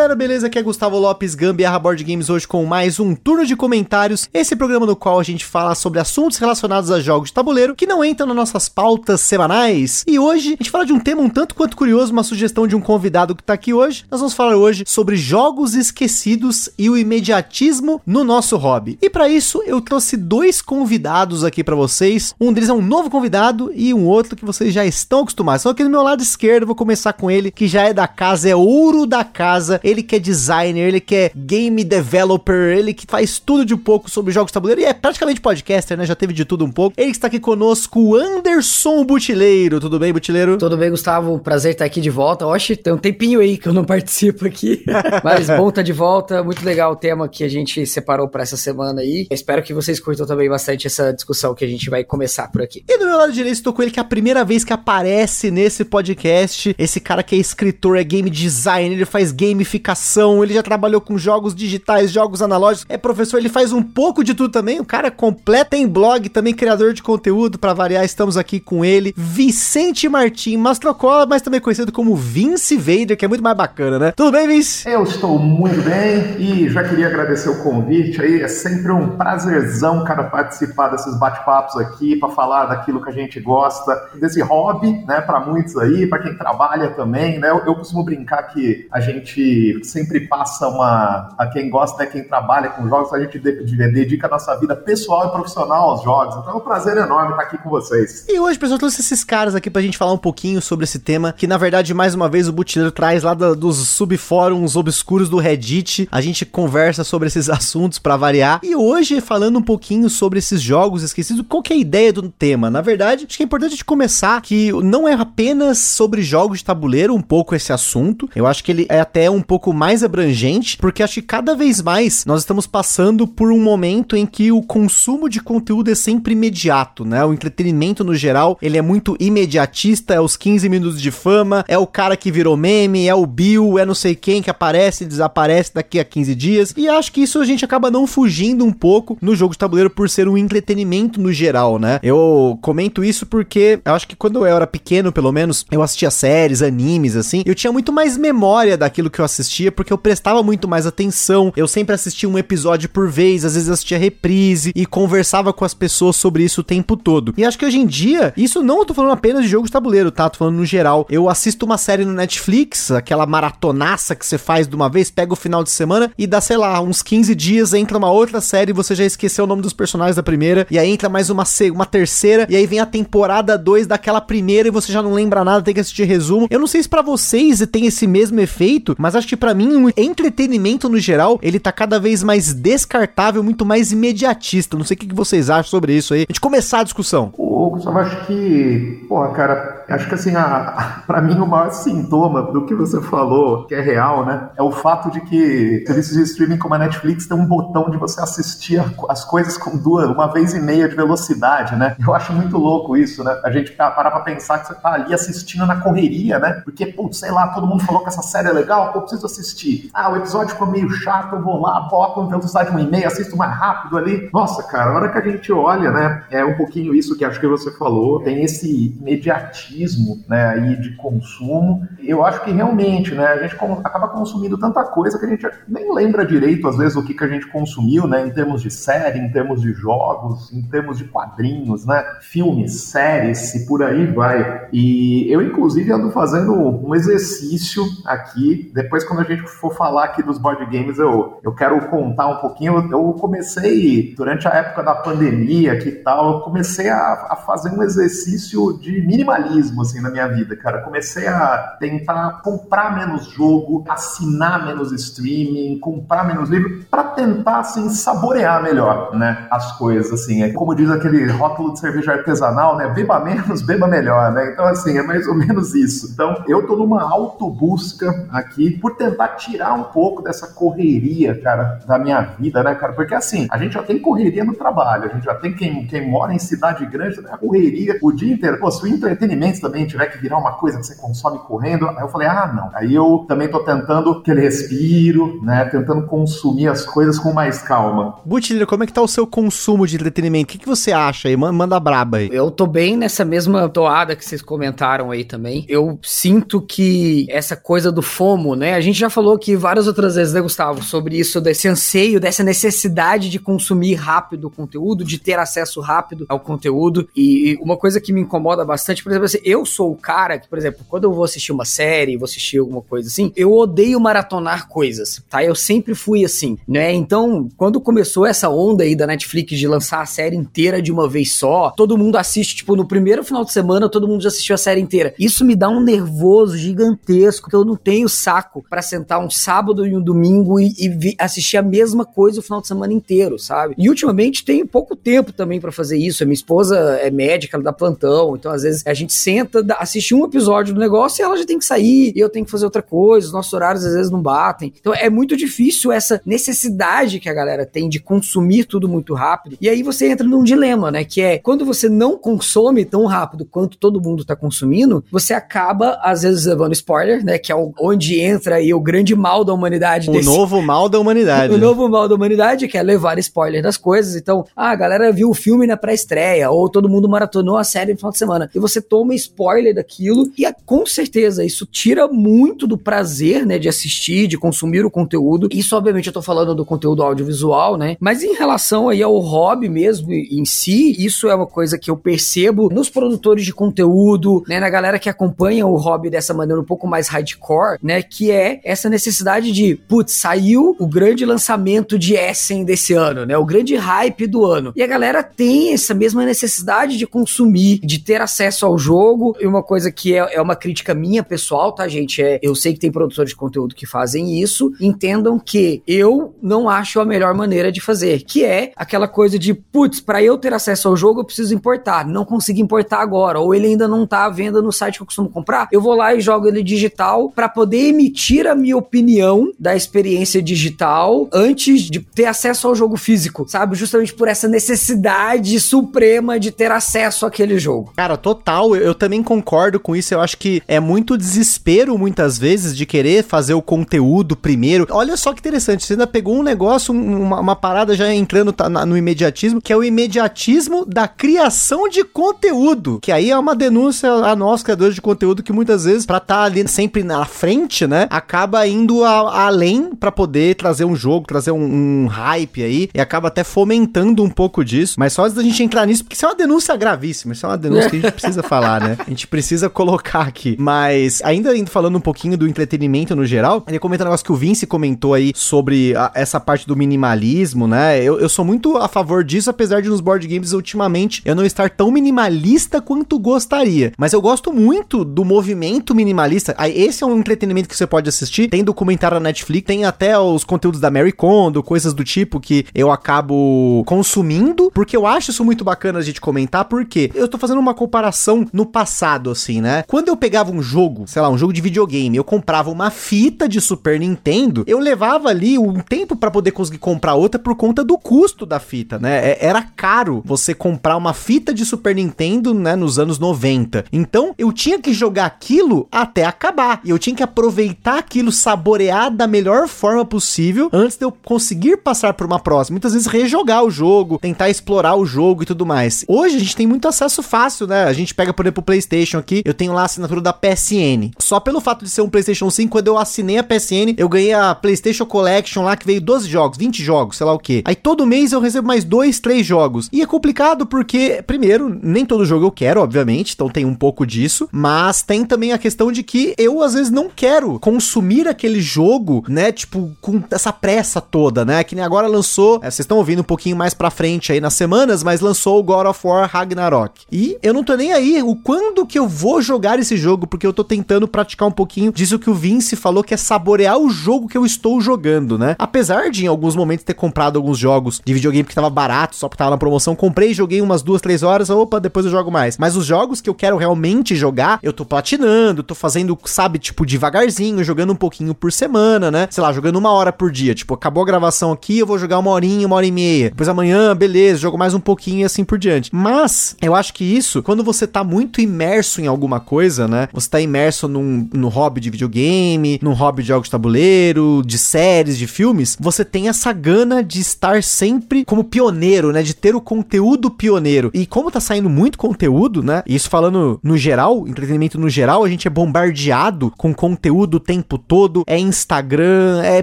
Galera, beleza? Aqui é Gustavo Lopes, Gambiarra Board Games, hoje com mais um turno de comentários. Esse programa no qual a gente fala sobre assuntos relacionados a jogos de tabuleiro que não entram nas nossas pautas semanais. E hoje a gente fala de um tema um tanto quanto curioso, uma sugestão de um convidado que tá aqui hoje. Nós vamos falar hoje sobre jogos esquecidos e o imediatismo no nosso hobby. E para isso eu trouxe dois convidados aqui para vocês. Um deles é um novo convidado e um outro que vocês já estão acostumados. Só aqui do meu lado esquerdo, vou começar com ele, que já é da casa, é ouro da casa, ele que é designer, ele que é game developer, ele que faz tudo de um pouco sobre jogos de tabuleiro e é praticamente podcaster, né? Já teve de tudo um pouco. Ele está aqui conosco, o Anderson Butileiro. Tudo bem, Butileiro? Tudo bem, Gustavo. Prazer estar aqui de volta. Oxe, tem um tempinho aí que eu não participo aqui, mas bom estar de volta. Muito legal o tema que a gente separou para essa semana aí. Eu espero que vocês curtam também bastante essa discussão que a gente vai começar por aqui. E do meu lado direito estou com ele que é a primeira vez que aparece nesse podcast. Esse cara que é escritor, é game designer, ele faz game gamificação, ele já trabalhou com jogos digitais, jogos analógicos, é professor, ele faz um pouco de tudo também, o cara é completo, tem blog, também criador de conteúdo, para variar, estamos aqui com ele, Vicente Martim Mastrocola, mas também conhecido como Vince Vader, que é muito mais bacana, né? Tudo bem, Vince? Eu estou muito bem e já queria agradecer o convite aí, é sempre um prazerzão, cara, participar desses bate-papos aqui, para falar daquilo que a gente gosta, desse hobby, né, para muitos aí, para quem trabalha também, né? Eu, eu costumo brincar que a gente sempre passa uma. a quem gosta, né, quem trabalha com jogos, a gente dedica a nossa vida pessoal e profissional aos jogos. Então é um prazer enorme estar aqui com vocês. E hoje, pessoal, trouxe esses caras aqui pra gente falar um pouquinho sobre esse tema, que na verdade, mais uma vez, o Butileiro traz lá dos subfóruns obscuros do Reddit. A gente conversa sobre esses assuntos para variar. E hoje, falando um pouquinho sobre esses jogos esquecidos, qual que é a ideia do tema? Na verdade, acho que é importante gente começar que não é apenas sobre jogos de tabuleiro, um pouco esse assunto. Eu acho que ele é até um pouco mais abrangente, porque acho que cada vez mais nós estamos passando por um momento em que o consumo de conteúdo é sempre imediato, né? O entretenimento no geral, ele é muito imediatista, é os 15 minutos de fama, é o cara que virou meme, é o Bill, é não sei quem que aparece e desaparece daqui a 15 dias. E acho que isso a gente acaba não fugindo um pouco no jogo de tabuleiro por ser um entretenimento no geral, né? Eu comento isso porque eu acho que quando eu era pequeno, pelo menos, eu assistia séries, animes, assim, eu tinha muito mais memória daquilo que eu assistia, porque eu prestava muito mais atenção, eu sempre assistia um episódio por vez, às vezes assistia reprise e conversava com as pessoas sobre isso o tempo todo. E acho que hoje em dia, isso não eu tô falando apenas de jogos de tabuleiro, tá? Tô falando no geral. Eu assisto uma série no Netflix, aquela maratonaça que você faz de uma vez, pega o final de semana e dá, sei lá, uns 15 dias, entra uma outra série você já esqueceu o nome dos personagens da primeira, e aí entra mais uma, uma terceira, e aí vem a temporada 2 daquela primeira e você já não lembra nada, tem que assistir resumo. Eu não sei se para vocês tem esse mesmo efeito, mas acho que para mim o entretenimento no geral, ele tá cada vez mais descartável, muito mais imediatista. Não sei o que vocês acham sobre isso aí. A gente começar a discussão. Ô, Gustavo, acho que, porra, cara, acho que assim, a, pra mim o maior sintoma do que você falou, que é real, né, é o fato de que serviços de streaming como a Netflix tem um botão de você assistir as coisas com duas, uma vez e meia de velocidade, né? Eu acho muito louco isso, né? A gente parar pra pensar que você tá ali assistindo na correria, né? Porque, putz, sei lá, todo mundo falou que essa série é legal, pô, preciso assistir. Ah, o episódio ficou meio chato, eu vou lá, boto em velocidade 1,5, assisto mais rápido ali. Nossa, cara, a hora que a gente olha, né, é um pouquinho isso que acho que você falou, tem esse imediatismo, né, aí de consumo. Eu acho que realmente, né, a gente acaba consumindo tanta coisa que a gente nem lembra direito, às vezes, o que, que a gente consumiu, né, em termos de série, em termos de jogos, em termos de quadrinhos, né, filmes, séries e por aí vai. E eu, inclusive, ando fazendo um exercício aqui, depois quando a gente for falar aqui dos board games, eu, eu quero contar um pouquinho. Eu, comecei, durante a época da pandemia que tal, eu comecei a, a, fazer um exercício de minimalismo, assim, na minha vida, cara. Comecei a tentar comprar menos jogo, assinar menos streaming, comprar menos livro, para tentar, assim, saborear melhor, né, as coisas, assim. É como diz aquele rótulo de cerveja artesanal, né, beba menos, beba melhor, né. Então, assim, é mais ou menos isso. Então, eu tô numa autobusca aqui, por tentar tirar um pouco dessa correria, cara, da minha vida, né, cara? Porque assim, a gente já tem correria no trabalho, a gente já tem quem, quem mora em cidade grande, né, correria o dia inteiro. Pô, se o entretenimento também tiver que virar uma coisa que você consome correndo, aí eu falei, ah, não. Aí eu também tô tentando aquele respiro, né, tentando consumir as coisas com mais calma. Butileiro, como é que tá o seu consumo de entretenimento? O que, que você acha aí? Manda braba aí. Eu tô bem nessa mesma toada que vocês comentaram aí também. Eu sinto que essa coisa do FOMO, né? A gente já falou aqui várias outras vezes, né, Gustavo, sobre isso, desse anseio, dessa necessidade de consumir rápido o conteúdo, de ter acesso rápido ao conteúdo. E uma coisa que me incomoda bastante, por exemplo, assim, eu sou o cara que, por exemplo, quando eu vou assistir uma série, vou assistir alguma coisa assim, eu odeio maratonar coisas, tá? Eu sempre fui assim, né? Então, quando começou essa onda aí da Netflix de lançar a série inteira de uma vez só, todo mundo assiste, tipo, no primeiro final de semana, todo mundo já assistiu a série inteira. Isso me dá um nervoso gigantesco, que eu não tenho saco para sentar um sábado e um domingo e, e assistir a mesma coisa o final de semana inteiro, sabe? E ultimamente tem pouco tempo também para fazer isso. A minha esposa é médica, ela dá plantão, então às vezes a gente senta, assiste um episódio do negócio e ela já tem que sair, e eu tenho que fazer outra coisa, os nossos horários às vezes não batem. Então é muito difícil essa necessidade que a galera tem de consumir tudo muito rápido. E aí você entra num dilema, né? Que é quando você não consome tão rápido quanto todo mundo tá consumindo, você acaba, às vezes, levando spoiler, né? Que é onde entra aí o grande mal da humanidade. O desse... novo mal da humanidade. o novo mal da humanidade, que é levar spoiler das coisas. Então, ah, a galera viu o filme na pré-estreia, ou todo mundo maratonou a série no final de semana. E você toma spoiler daquilo, e é, com certeza isso tira muito do prazer, né? De assistir, de consumir o conteúdo. Isso, obviamente, eu tô falando do conteúdo audiovisual, né? Mas em relação aí ao hobby mesmo em si, isso é uma coisa que eu percebo nos produtores de conteúdo, né? Na galera que acompanha o hobby dessa maneira um pouco mais hardcore, né? Que é essa necessidade de, putz, saiu o grande lançamento de Essen desse ano, né? O grande hype do ano. E a galera tem essa mesma necessidade de consumir, de ter acesso ao jogo. E uma coisa que é, é uma crítica minha pessoal, tá, gente? É, eu sei que tem produtores de conteúdo que fazem isso. Entendam que eu não acho a melhor maneira de fazer, que é aquela coisa de, putz, para eu ter acesso ao jogo, eu preciso importar. Não consigo importar agora, ou ele ainda não tá à venda no site que eu costumo comprar. Eu vou lá e jogo ele digital para poder emitir a minha opinião da experiência digital antes de ter acesso ao jogo físico, sabe? Justamente por essa necessidade suprema de ter acesso àquele jogo. Cara, total, eu, eu também concordo com isso. Eu acho que é muito desespero muitas vezes de querer fazer o conteúdo primeiro. Olha só que interessante, você ainda pegou um negócio, uma, uma parada já entrando tá, no imediatismo, que é o imediatismo da criação de conteúdo. Que aí é uma denúncia a nós, criadores de conteúdo, que muitas vezes, pra estar tá ali sempre na frente, né, acaba indo a, além para poder trazer um jogo, trazer um, um, hype aí, e acaba até fomentando um pouco disso. Mas só antes da gente entrar nisso, porque isso é uma denúncia gravíssima, isso é uma denúncia que a gente precisa falar, né? A gente precisa colocar aqui. Mas, ainda falando um pouquinho do entretenimento no geral, ele comenta um negócio que o Vince comentou aí sobre a, essa parte do minimalismo, né? Eu, eu sou muito a favor disso, apesar de nos board games ultimamente eu não estar tão minimalista quanto gostaria. Mas eu gosto muito do movimento minimalista. Esse é um entretenimento que você pode assistir. Tem documentário na Netflix, tem até os conteúdos da Mary Kondo, coisas do tipo que eu acabo consumindo, porque eu acho isso muito bacana a gente comentar, porque eu tô fazendo uma comparação no passado, assim, né? Quando eu pegava um jogo, sei lá, um jogo de videogame, eu comprava uma fita de Super Nintendo, eu levava ali um tempo para poder conseguir comprar outra por conta do custo da fita, né? É, era caro você comprar uma fita de Super Nintendo, né, nos anos 90. Então, eu tinha que jogar aquilo até acabar. E eu tinha que aproveitar aquilo, saborear da melhor forma possível antes de eu conseguir passar por uma próxima. Muitas vezes rejogar o jogo, tentar explorar o jogo e tudo mais. Hoje a gente tem muito acesso fácil, né? A gente pega, por exemplo, o PlayStation aqui, eu tenho lá a assinatura da PSN. Só pelo fato de ser um PlayStation 5, quando eu assinei a PSN, eu ganhei a PlayStation Collection lá que veio 12 jogos, 20 jogos, sei lá o que. Aí todo mês eu recebo mais dois, três jogos. E é complicado porque, primeiro, nem todo jogo eu quero, obviamente, então tem um pouco disso, mas tem também a questão de que eu às vezes não quero consumir aquele jogo, né, tipo, com essa pressa toda, né? Que nem agora lançou, é, vocês estão ouvindo um pouquinho mais pra frente aí nas semanas, mas lançou o God of War Ragnarok. E eu não tô nem aí o quando que eu vou jogar esse jogo, porque eu tô tentando praticar um pouquinho disso que o Vince falou, que é saborear o jogo que eu estou jogando, né? Apesar de em alguns momentos ter comprado alguns jogos de videogame que tava barato, só porque tava na promoção, comprei, joguei umas duas, três horas, opa, depois eu jogo mais. Mas os jogos que eu quero realmente jogar, eu tô platinando, tô fazendo, sabe, tipo, devagarzinho, jogando jogando um pouquinho por semana, né? Sei lá, jogando uma hora por dia. Tipo, acabou a gravação aqui, eu vou jogar uma horinha, uma hora e meia. Depois amanhã, beleza, jogo mais um pouquinho e assim por diante. Mas, eu acho que isso, quando você tá muito imerso em alguma coisa, né? Você tá imerso num, no hobby de videogame, num hobby de jogos de tabuleiro, de séries, de filmes, você tem essa gana de estar sempre como pioneiro, né? De ter o conteúdo pioneiro. E como tá saindo muito conteúdo, né? Isso falando no geral, entretenimento no geral, a gente é bombardeado com conteúdo o tempo todo. É Instagram, é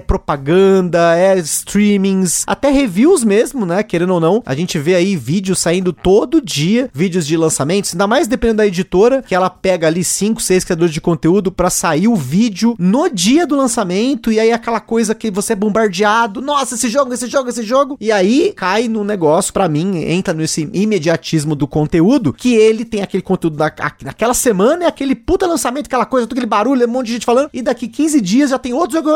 propaganda, é streamings, até reviews mesmo, né? Querendo ou não, a gente vê aí vídeos saindo todo dia, vídeos de lançamentos, ainda mais dependendo da editora, que ela pega ali 5, 6 criadores de conteúdo para sair o vídeo no dia do lançamento, e aí aquela coisa que você é bombardeado, nossa, esse jogo, esse jogo, esse jogo, e aí cai no negócio, para mim, entra nesse imediatismo do conteúdo, que ele tem aquele conteúdo da, naquela semana, é aquele puta lançamento, aquela coisa, todo aquele barulho, um monte de gente falando, e daqui 15 dias já tem outro jogo,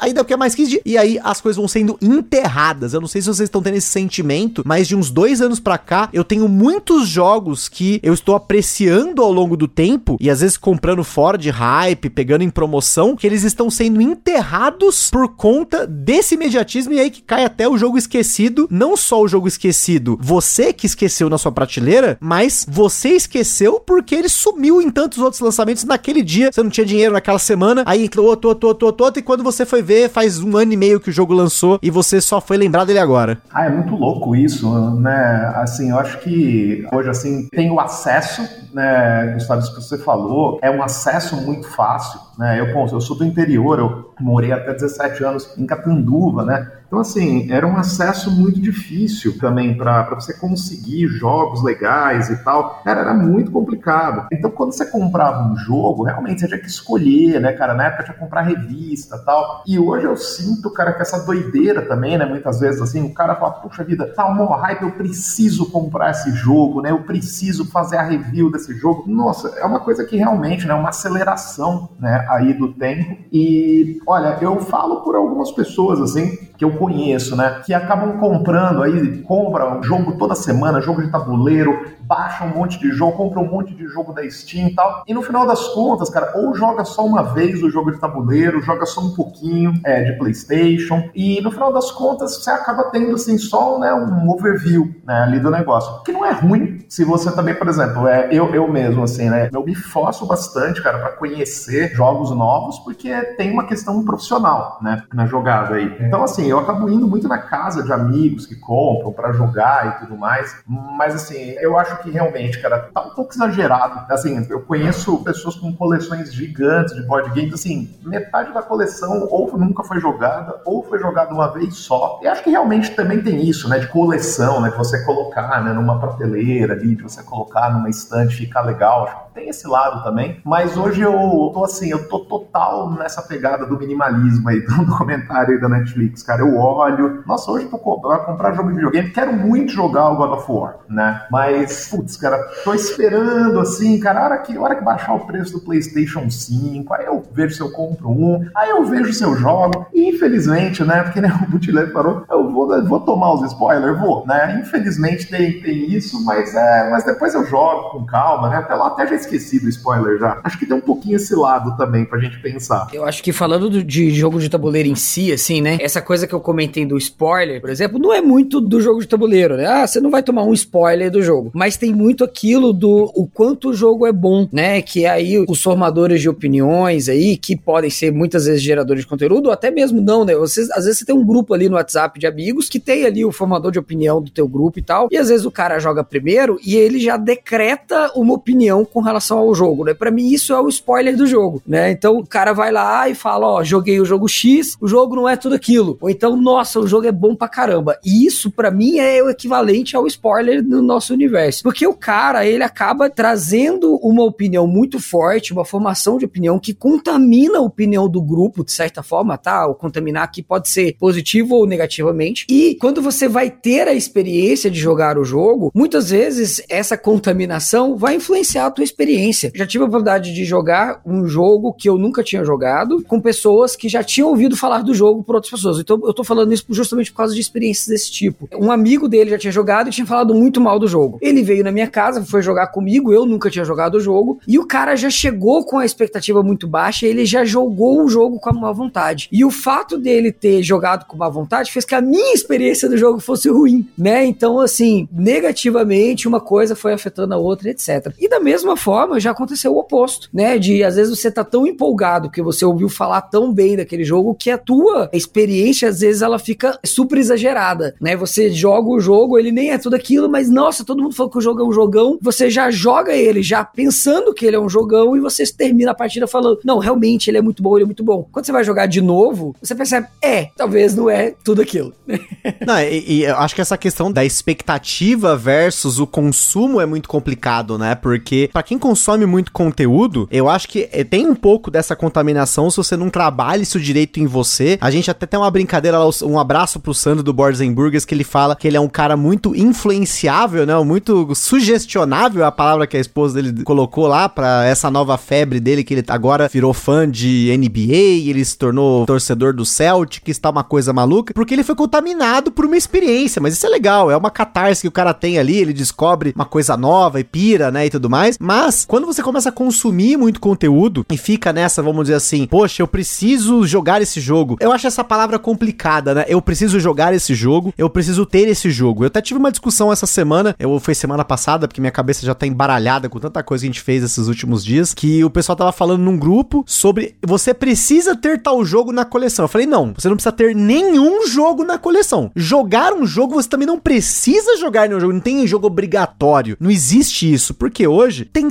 aí daqui a mais 15 dias, e aí as coisas vão sendo enterradas. Eu não sei se vocês estão tendo esse sentimento, mas de uns dois anos para cá, eu tenho muitos jogos que eu estou apreciando ao longo do tempo, e às vezes comprando fora de hype, pegando em promoção, que eles estão sendo enterrados por conta desse imediatismo, e aí que cai até o jogo esquecido, não só o jogo esquecido, você que esqueceu na sua prateleira, mas você esqueceu porque ele sumiu em tantos outros lançamentos naquele dia, você não tinha dinheiro naquela semana, aí entrou outro, outro, outro, outro, outro, e quando você foi ver, faz um ano e meio que o jogo lançou e você só foi lembrar dele agora. Ah, é muito louco isso, né? Assim, eu acho que hoje, assim, tem o acesso, né, Gustavo, isso que você falou, é um acesso muito fácil, né? Eu, eu sou do interior, eu morei até 17 anos em Catanduva, né? Então, assim, era um acesso muito difícil também para você conseguir jogos legais e tal. Cara, era muito complicado. Então, quando você comprava um jogo, realmente você tinha que escolher, né, cara? Na época tinha que comprar revista tal. E hoje eu sinto, cara, que essa doideira também, né? Muitas vezes, assim, o cara fala, puxa vida, tá um hype, eu preciso comprar esse jogo, né? Eu preciso fazer a review desse jogo. Nossa, é uma coisa que realmente, né? Uma aceleração, né? Aí do tempo. E, olha, eu falo por algumas pessoas, assim, que eu conheço, né? Que acabam comprando aí, compram jogo toda semana, jogo de tabuleiro, baixa um monte de jogo, compra um monte de jogo da Steam e tal. E no final das contas, cara, ou joga só uma vez o jogo de tabuleiro, joga só um pouquinho é, de PlayStation. E no final das contas, você acaba tendo assim só né, um overview né, ali do negócio. Que não é ruim se você também, por exemplo, é, eu, eu mesmo, assim, né? Eu me forço bastante, cara, para conhecer jogos novos, porque tem uma questão profissional, né? Na jogada aí. Então, assim, eu acabo indo muito na casa de amigos que compram para jogar e tudo mais. Mas, assim, eu acho que realmente, cara, tá um pouco exagerado. Assim, eu conheço pessoas com coleções gigantes de board games, assim, metade da coleção ou nunca foi jogada, ou foi jogada uma vez só. E acho que realmente também tem isso, né? De coleção, né? De você colocar né, numa prateleira ali, de você colocar numa estante, ficar legal. Acho que tem esse lado também. Mas hoje eu tô assim, eu tô total nessa pegada do minimalismo aí, do documentário aí da Netflix, cara. Eu olho. Nossa, hoje tô comprar, comprar jogo de videogame, quero muito jogar o God of War, né? Mas, putz, cara, tô esperando assim, cara, a hora que, a hora que baixar o preço do PlayStation 5, aí eu vejo se eu compro um, aí eu vejo se eu jogo. E infelizmente, né? Porque né, o Butileiro parou, eu vou, vou tomar os spoilers, vou, né? Infelizmente tem, tem isso, mas é, mas depois eu jogo com calma, né? Até lá até já esqueci do spoiler já. Acho que tem um pouquinho esse lado também pra gente pensar. Eu acho que falando do, de jogo de tabuleiro em si, assim, né? Essa coisa que eu comentei do spoiler, por exemplo, não é muito do jogo de tabuleiro, né? Ah, você não vai tomar um spoiler do jogo. Mas tem muito aquilo do o quanto o jogo é bom, né? Que é aí os formadores de opiniões aí, que podem ser muitas vezes geradores de conteúdo, ou até mesmo não, né? Você, às vezes você tem um grupo ali no WhatsApp de amigos que tem ali o formador de opinião do teu grupo e tal, e às vezes o cara joga primeiro e ele já decreta uma opinião com relação ao jogo, né? Para mim isso é o spoiler do jogo, né? Então o cara vai lá e fala, ó, joguei o jogo X, o jogo não é tudo aquilo. Ou então, nossa, o jogo é bom pra caramba. E isso para mim é o equivalente ao spoiler do nosso universo. Porque o cara, ele acaba trazendo uma opinião muito forte, uma formação de opinião que contamina a opinião do grupo, de certa forma, tá? O contaminar aqui pode ser positivo ou negativamente. E quando você vai ter a experiência de jogar o jogo, muitas vezes essa contaminação vai influenciar a tua experiência experiência. Já tive a oportunidade de jogar um jogo que eu nunca tinha jogado com pessoas que já tinham ouvido falar do jogo por outras pessoas. Então eu tô falando isso justamente por causa de experiências desse tipo. Um amigo dele já tinha jogado e tinha falado muito mal do jogo. Ele veio na minha casa, foi jogar comigo, eu nunca tinha jogado o jogo, e o cara já chegou com a expectativa muito baixa, ele já jogou o jogo com a má vontade. E o fato dele ter jogado com má vontade fez que a minha experiência do jogo fosse ruim, né? Então, assim, negativamente, uma coisa foi afetando a outra, etc. E da mesma forma, já aconteceu o oposto, né? De às vezes você tá tão empolgado porque você ouviu falar tão bem daquele jogo que a tua experiência, às vezes, ela fica super exagerada, né? Você joga o jogo, ele nem é tudo aquilo, mas nossa, todo mundo falou que o jogo é um jogão, você já joga ele já pensando que ele é um jogão e você termina a partida falando, não, realmente ele é muito bom, ele é muito bom. Quando você vai jogar de novo, você percebe, é, talvez não é tudo aquilo. não, e, e eu acho que essa questão da expectativa versus o consumo é muito complicado, né? Porque para quem consome muito conteúdo, eu acho que eh, tem um pouco dessa contaminação se você não trabalha isso direito em você. A gente até tem uma brincadeira lá, um abraço pro Sandro do Boards Burgers, que ele fala que ele é um cara muito influenciável, né? Muito sugestionável a palavra que a esposa dele colocou lá para essa nova febre dele, que ele agora virou fã de NBA, ele se tornou torcedor do Celtics, tá uma coisa maluca, porque ele foi contaminado por uma experiência, mas isso é legal, é uma catarse que o cara tem ali, ele descobre uma coisa nova e pira, né, e tudo mais. Mas quando você começa a consumir muito conteúdo e fica nessa, vamos dizer assim, poxa, eu preciso jogar esse jogo. Eu acho essa palavra complicada, né? Eu preciso jogar esse jogo, eu preciso ter esse jogo. Eu até tive uma discussão essa semana, eu foi semana passada, porque minha cabeça já tá embaralhada com tanta coisa que a gente fez esses últimos dias, que o pessoal tava falando num grupo sobre você precisa ter tal jogo na coleção. Eu falei, não, você não precisa ter nenhum jogo na coleção. Jogar um jogo, você também não precisa jogar nenhum jogo, não tem jogo obrigatório. Não existe isso, porque hoje tem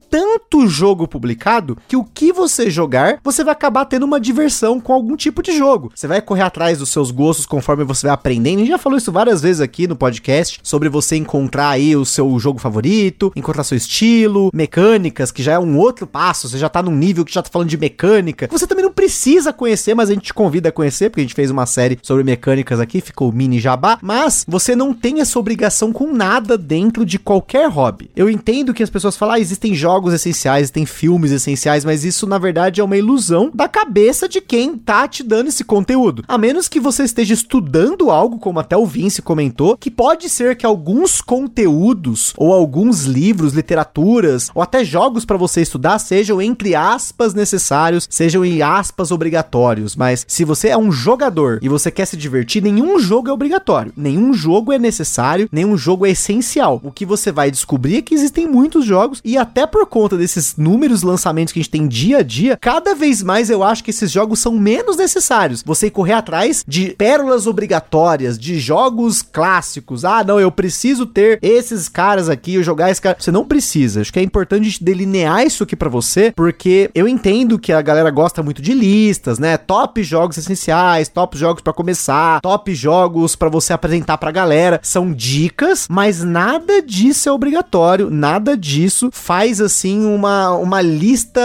tanto jogo publicado que o que você jogar, você vai acabar tendo uma diversão com algum tipo de jogo. Você vai correr atrás dos seus gostos conforme você vai aprendendo. A gente já falou isso várias vezes aqui no podcast sobre você encontrar aí o seu jogo favorito, encontrar seu estilo, mecânicas, que já é um outro passo. Você já tá num nível que já tá falando de mecânica. Você também não precisa conhecer, mas a gente te convida a conhecer, porque a gente fez uma série sobre mecânicas aqui, ficou mini jabá. Mas você não tem essa obrigação com nada dentro de qualquer hobby. Eu entendo que as pessoas falam, ah, existem jogos jogos essenciais, tem filmes essenciais, mas isso na verdade é uma ilusão da cabeça de quem tá te dando esse conteúdo. A menos que você esteja estudando algo, como até o Vince comentou, que pode ser que alguns conteúdos ou alguns livros, literaturas ou até jogos para você estudar sejam entre aspas necessários, sejam em aspas obrigatórios, mas se você é um jogador e você quer se divertir, nenhum jogo é obrigatório, nenhum jogo é necessário, nenhum jogo é essencial. O que você vai descobrir é que existem muitos jogos e até por conta desses números lançamentos que a gente tem dia a dia, cada vez mais eu acho que esses jogos são menos necessários. Você correr atrás de pérolas obrigatórias, de jogos clássicos. Ah, não, eu preciso ter esses caras aqui, eu jogar esse cara. Você não precisa. Acho que é importante a gente delinear isso aqui para você, porque eu entendo que a galera gosta muito de listas, né? Top jogos essenciais, top jogos para começar, top jogos para você apresentar pra galera. São dicas, mas nada disso é obrigatório, nada disso faz assim assim, uma, uma lista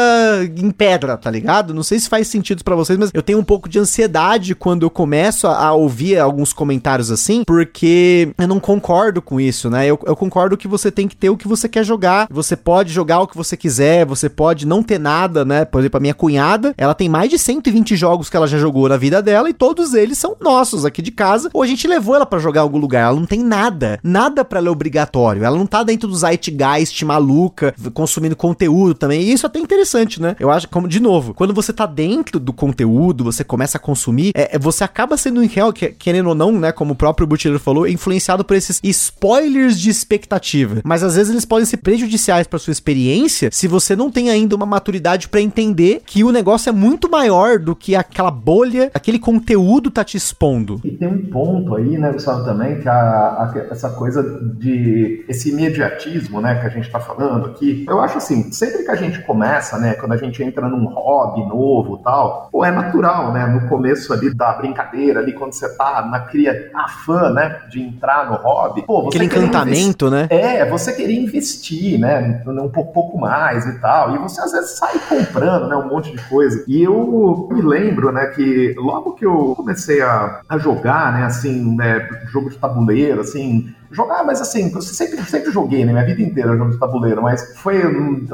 em pedra, tá ligado? Não sei se faz sentido para vocês, mas eu tenho um pouco de ansiedade quando eu começo a, a, ouvir alguns comentários assim, porque eu não concordo com isso, né? Eu, eu concordo que você tem que ter o que você quer jogar, você pode jogar o que você quiser, você pode não ter nada, né? Por exemplo, a minha cunhada, ela tem mais de 120 jogos que ela já jogou na vida dela e todos eles são nossos aqui de casa, ou a gente levou ela para jogar em algum lugar, ela não tem nada, nada para ela é obrigatório, ela não tá dentro do Zeitgeist maluca, consumindo consumindo conteúdo também. E isso é até interessante, né? Eu acho, como, de novo, quando você tá dentro do conteúdo, você começa a consumir, é, é você acaba sendo, em real, querendo ou não, né? Como o próprio Butileiro falou, influenciado por esses spoilers de expectativa. Mas às vezes eles podem ser prejudiciais para sua experiência se você não tem ainda uma maturidade para entender que o negócio é muito maior do que aquela bolha, aquele conteúdo tá te expondo. E tem um ponto aí, né, Gustavo, também, que a, a, essa coisa de esse imediatismo, né, que a gente tá falando aqui, eu acho acho assim, sempre que a gente começa, né, quando a gente entra num hobby novo tal, pô, é natural, né, no começo ali da brincadeira, ali quando você tá na cria afã, né, de entrar no hobby, pô, você Aquele encantamento, né? É, você querer investir, né, um pouco, pouco mais e tal, e você às vezes sai comprando, né, um monte de coisa. E eu me lembro, né, que logo que eu comecei a, a jogar, né, assim, né, jogo de tabuleiro, assim, Jogar, mas assim, eu sempre, sempre joguei, né? Minha vida inteira jogo de tabuleiro, mas foi